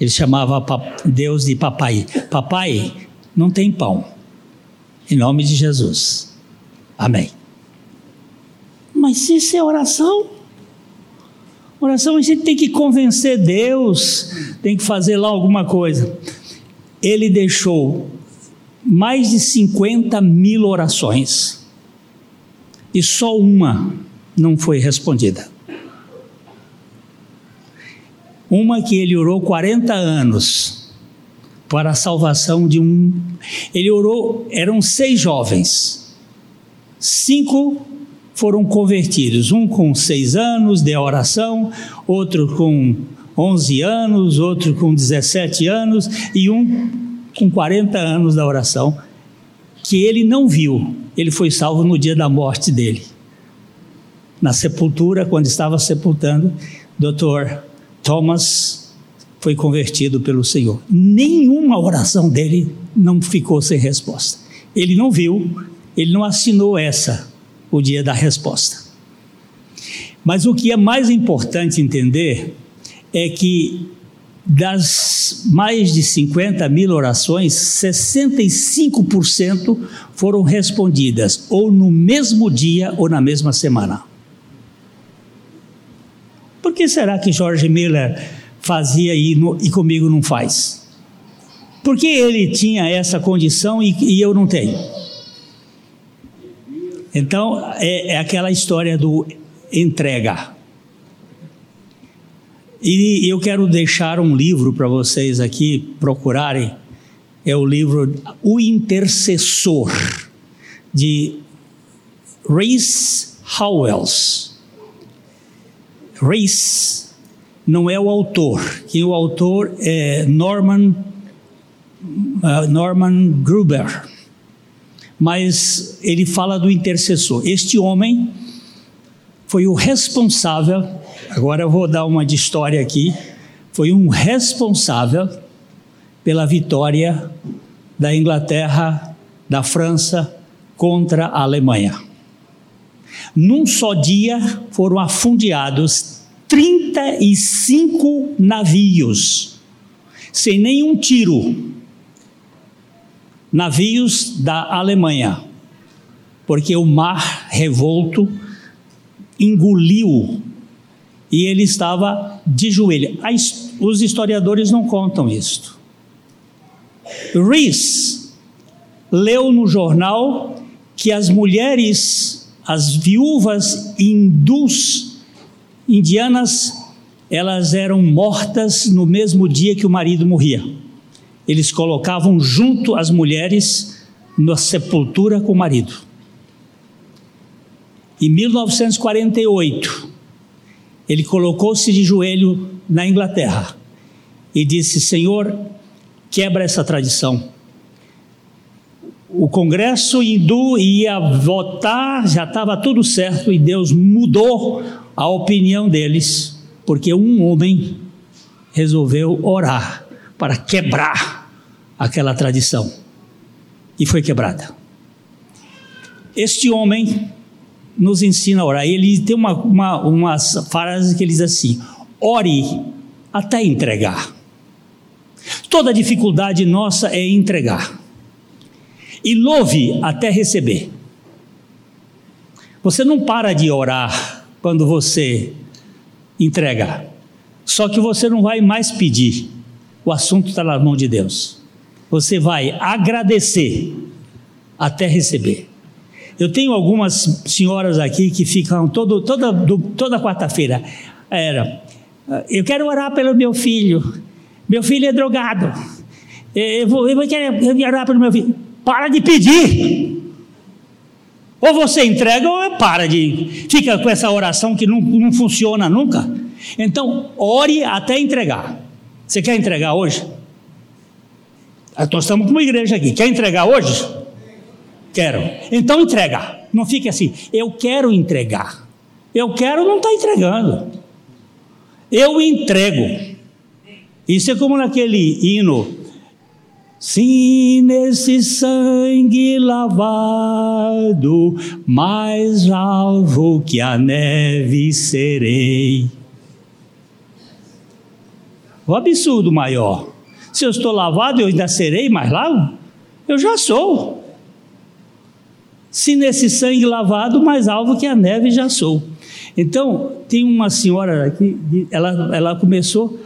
ele chamava Deus de papai. Papai, não tem pão. Em nome de Jesus. Amém. Mas isso é oração? Oração a gente tem que convencer Deus, tem que fazer lá alguma coisa. Ele deixou mais de 50 mil orações e só uma não foi respondida. Uma que ele orou 40 anos para a salvação de um. Ele orou, eram seis jovens, cinco foram convertidos, um com seis anos de oração, outro com 11 anos, outro com 17 anos e um com 40 anos da oração, que ele não viu, ele foi salvo no dia da morte dele na sepultura, quando estava sepultando, Dr. Thomas foi convertido pelo Senhor. Nenhuma oração dele não ficou sem resposta. Ele não viu, ele não assinou essa, o dia da resposta. Mas o que é mais importante entender é que das mais de 50 mil orações, 65% foram respondidas ou no mesmo dia ou na mesma semana. Por que será que George Miller fazia e, e comigo não faz? Por que ele tinha essa condição e, e eu não tenho? Então, é, é aquela história do entrega. E eu quero deixar um livro para vocês aqui procurarem. É o livro O Intercessor, de Reese Howells. Race não é o autor, quem o autor é Norman, uh, Norman Gruber, mas ele fala do intercessor. Este homem foi o responsável, agora eu vou dar uma de história aqui, foi um responsável pela vitória da Inglaterra, da França contra a Alemanha. Num só dia foram afundeados 35 navios, sem nenhum tiro. Navios da Alemanha, porque o mar revolto engoliu e ele estava de joelho. Os historiadores não contam isto. Rees leu no jornal que as mulheres as viúvas hindus, indianas, elas eram mortas no mesmo dia que o marido morria. Eles colocavam junto as mulheres na sepultura com o marido. Em 1948, ele colocou-se de joelho na Inglaterra e disse: Senhor, quebra essa tradição o Congresso hindu ia votar, já estava tudo certo, e Deus mudou a opinião deles, porque um homem resolveu orar para quebrar aquela tradição. E foi quebrada. Este homem nos ensina a orar. Ele tem uma, uma, uma frase que ele diz assim: ore até entregar. Toda dificuldade nossa é entregar. E louve até receber. Você não para de orar quando você entrega. Só que você não vai mais pedir. O assunto está na mão de Deus. Você vai agradecer até receber. Eu tenho algumas senhoras aqui que ficam todo, toda, toda quarta-feira. Era, eu quero orar pelo meu filho. Meu filho é drogado. Eu vou, eu vou querer orar pelo meu filho. Para de pedir. Ou você entrega ou para de. Fica com essa oração que não, não funciona nunca. Então, ore até entregar. Você quer entregar hoje? Ah, nós estamos com uma igreja aqui. Quer entregar hoje? Quero. Então entrega. Não fique assim. Eu quero entregar. Eu quero não está entregando. Eu entrego. Isso é como naquele hino Sim, nesse sangue lavado, mais alvo que a neve serei. O absurdo maior. Se eu estou lavado, eu ainda serei mais lavo? Eu já sou. Se nesse sangue lavado, mais alvo que a neve já sou. Então, tem uma senhora aqui, ela, ela começou.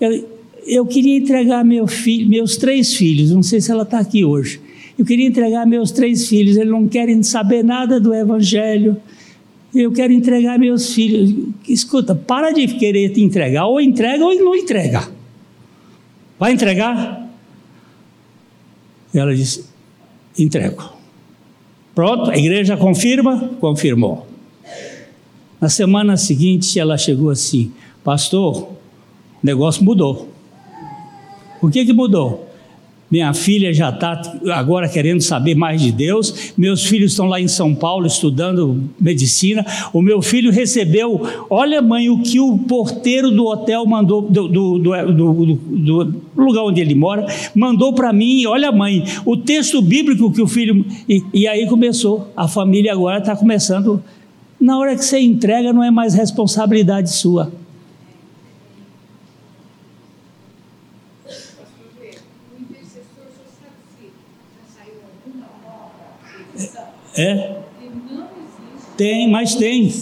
Ela, eu queria entregar meu filho, meus três filhos, não sei se ela está aqui hoje. Eu queria entregar meus três filhos, eles não querem saber nada do Evangelho. Eu quero entregar meus filhos. Escuta, para de querer te entregar, ou entrega ou não entrega. Vai entregar? Ela disse: entrego. Pronto, a igreja confirma? Confirmou. Na semana seguinte, ela chegou assim: Pastor, o negócio mudou. O que, que mudou? Minha filha já está agora querendo saber mais de Deus. Meus filhos estão lá em São Paulo estudando medicina. O meu filho recebeu, olha, mãe, o que o porteiro do hotel mandou, do, do, do, do lugar onde ele mora, mandou para mim. Olha, mãe, o texto bíblico que o filho. E, e aí começou. A família agora está começando. Na hora que você entrega, não é mais responsabilidade sua É? Tem, mas tem.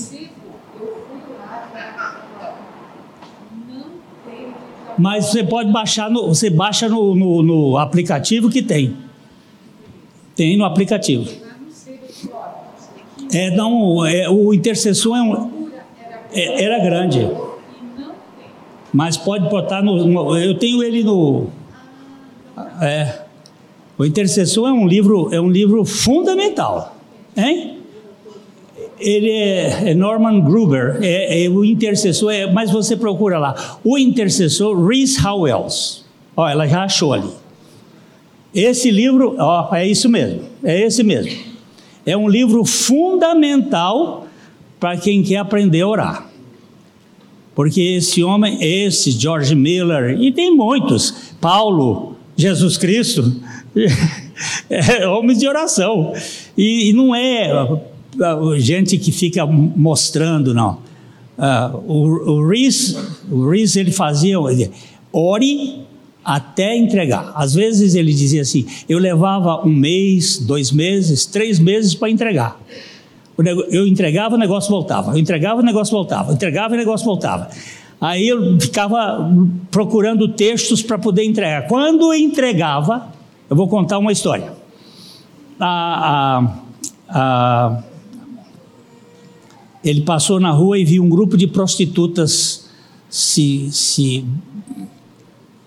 Mas você pode baixar no, você baixa no, no, no aplicativo que tem. Tem no aplicativo. É, não, é, o intercessor é um, é, era grande. Mas pode botar no, no, Eu tenho ele no. É. O intercessor é um livro, é um livro fundamental. Hein? Ele é, é Norman Gruber, é, é, o intercessor, é, mas você procura lá. O intercessor Reese Howells. Ó, ela já achou ali. Esse livro, ó, é isso mesmo, é esse mesmo. É um livro fundamental para quem quer aprender a orar. Porque esse homem, esse George Miller, e tem muitos, Paulo, Jesus Cristo, é homens de oração. E, e não é gente que fica mostrando, não. Uh, o, o Reese, o Reese, ele fazia, ore até entregar. Às vezes ele dizia assim: eu levava um mês, dois meses, três meses para entregar. Eu entregava, o negócio voltava. Eu entregava, o negócio voltava. Eu entregava, o negócio voltava. Aí eu ficava procurando textos para poder entregar. Quando eu entregava, eu vou contar uma história. A, a, a, ele passou na rua e viu um grupo de prostitutas se, se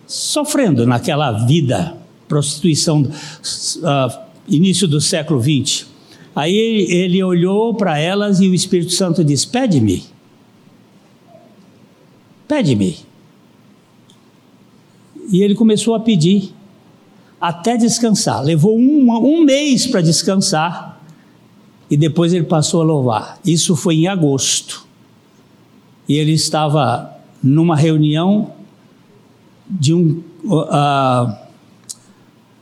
sofrendo naquela vida, prostituição, uh, início do século XX. Aí ele, ele olhou para elas e o Espírito Santo disse: Pede-me. Pede-me. E ele começou a pedir até descansar. Levou um, um mês para descansar e depois ele passou a louvar. Isso foi em agosto. E ele estava numa reunião de um, uh,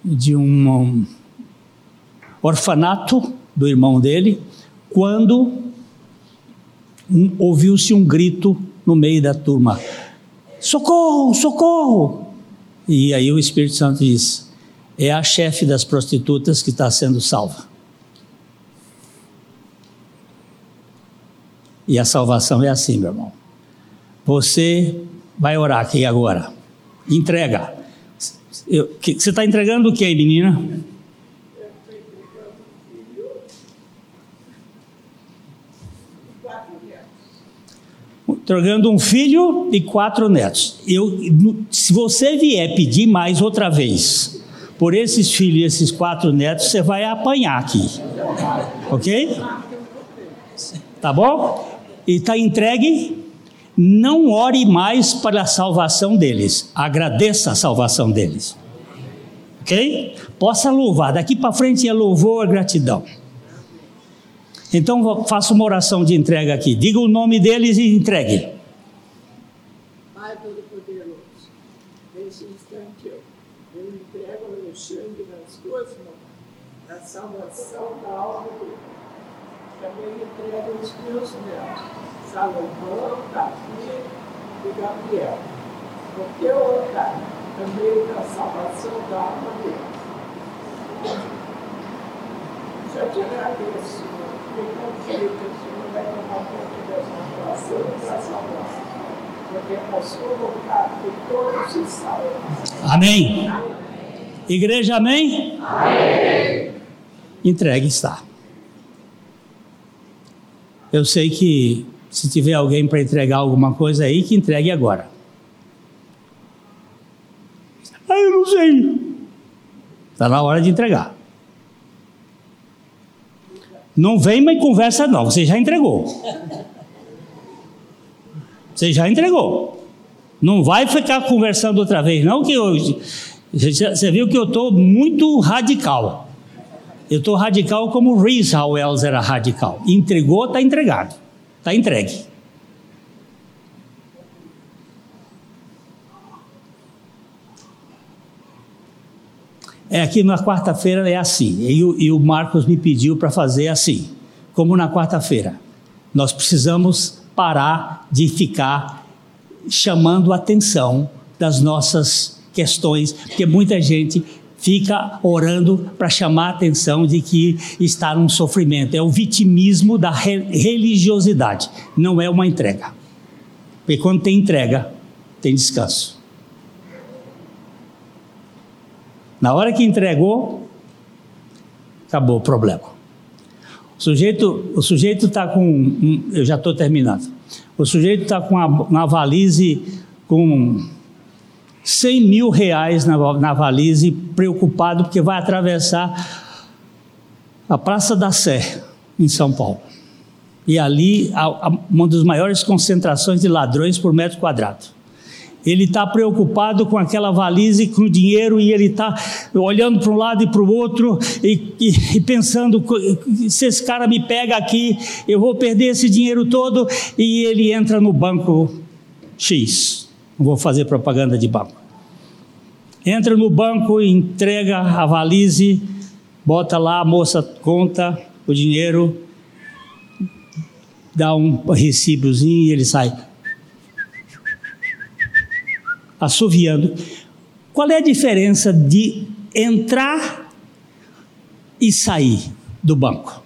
de um orfanato do irmão dele, quando um, ouviu-se um grito no meio da turma: Socorro, socorro! E aí o Espírito Santo disse: É a chefe das prostitutas que está sendo salva. E a salvação é assim, meu irmão. Você vai orar aqui agora. Entrega. Eu, que, você está entregando o que, menina? Entregando um filho e quatro netos. Eu, se você vier pedir mais outra vez por esses filhos e esses quatro netos, você vai apanhar aqui. Ok? Tá bom? e está entregue, não ore mais para a salvação deles, agradeça a salvação deles. Ok? Possa louvar, daqui para frente é louvor, é gratidão. Então faça uma oração de entrega aqui. Diga o nome deles e entregue. Pai Todo-Poderoso, nesse instante Alexandre nas tuas mãos, na salvação da alma dele. Também entrego os meus netos Salomão, Davi e Gabriel. Porque o altar também da salvação da alma deles. Já te agradeço, porque confio que o Senhor vai tomar conta dessa situação para salvar. Porque é a sua vontade que todos se salvem. Amém. amém. Igreja, amém? Amém. Entregue está. Eu sei que se tiver alguém para entregar alguma coisa aí, que entregue agora. Ah, eu não sei. Está na hora de entregar. Não vem, mas conversa não. Você já entregou. Você já entregou. Não vai ficar conversando outra vez, não, que hoje. Você viu que eu estou muito radical. Eu estou radical como Reese Howells era radical. Entregou, está entregado. Está entregue. É aqui na quarta-feira é assim. E o, e o Marcos me pediu para fazer assim, como na quarta-feira. Nós precisamos parar de ficar chamando a atenção das nossas questões, porque muita gente fica orando para chamar a atenção de que está num sofrimento. É o vitimismo da religiosidade, não é uma entrega. Porque quando tem entrega, tem descanso. Na hora que entregou, acabou o problema. O sujeito o sujeito está com, eu já estou terminando. O sujeito está com uma, uma valise com 100 mil reais na, na valise, preocupado porque vai atravessar a Praça da Sé, em São Paulo. E ali, há uma das maiores concentrações de ladrões por metro quadrado. Ele está preocupado com aquela valise, com o dinheiro, e ele está olhando para um lado e para o outro, e, e, e, pensando: se esse cara me pega aqui, eu vou perder esse dinheiro todo. E ele entra no banco X. Não vou fazer propaganda de banco entra no banco, entrega a valise, bota lá, a moça conta o dinheiro, dá um recibozinho e ele sai assoviando. Qual é a diferença de entrar e sair do banco?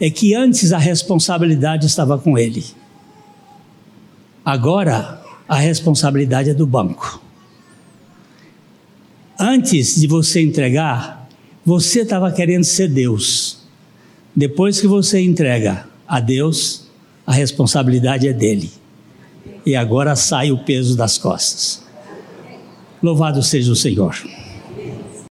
É que antes a responsabilidade estava com ele. Agora a responsabilidade é do banco. Antes de você entregar, você estava querendo ser Deus. Depois que você entrega a Deus, a responsabilidade é dele. E agora sai o peso das costas. Louvado seja o Senhor.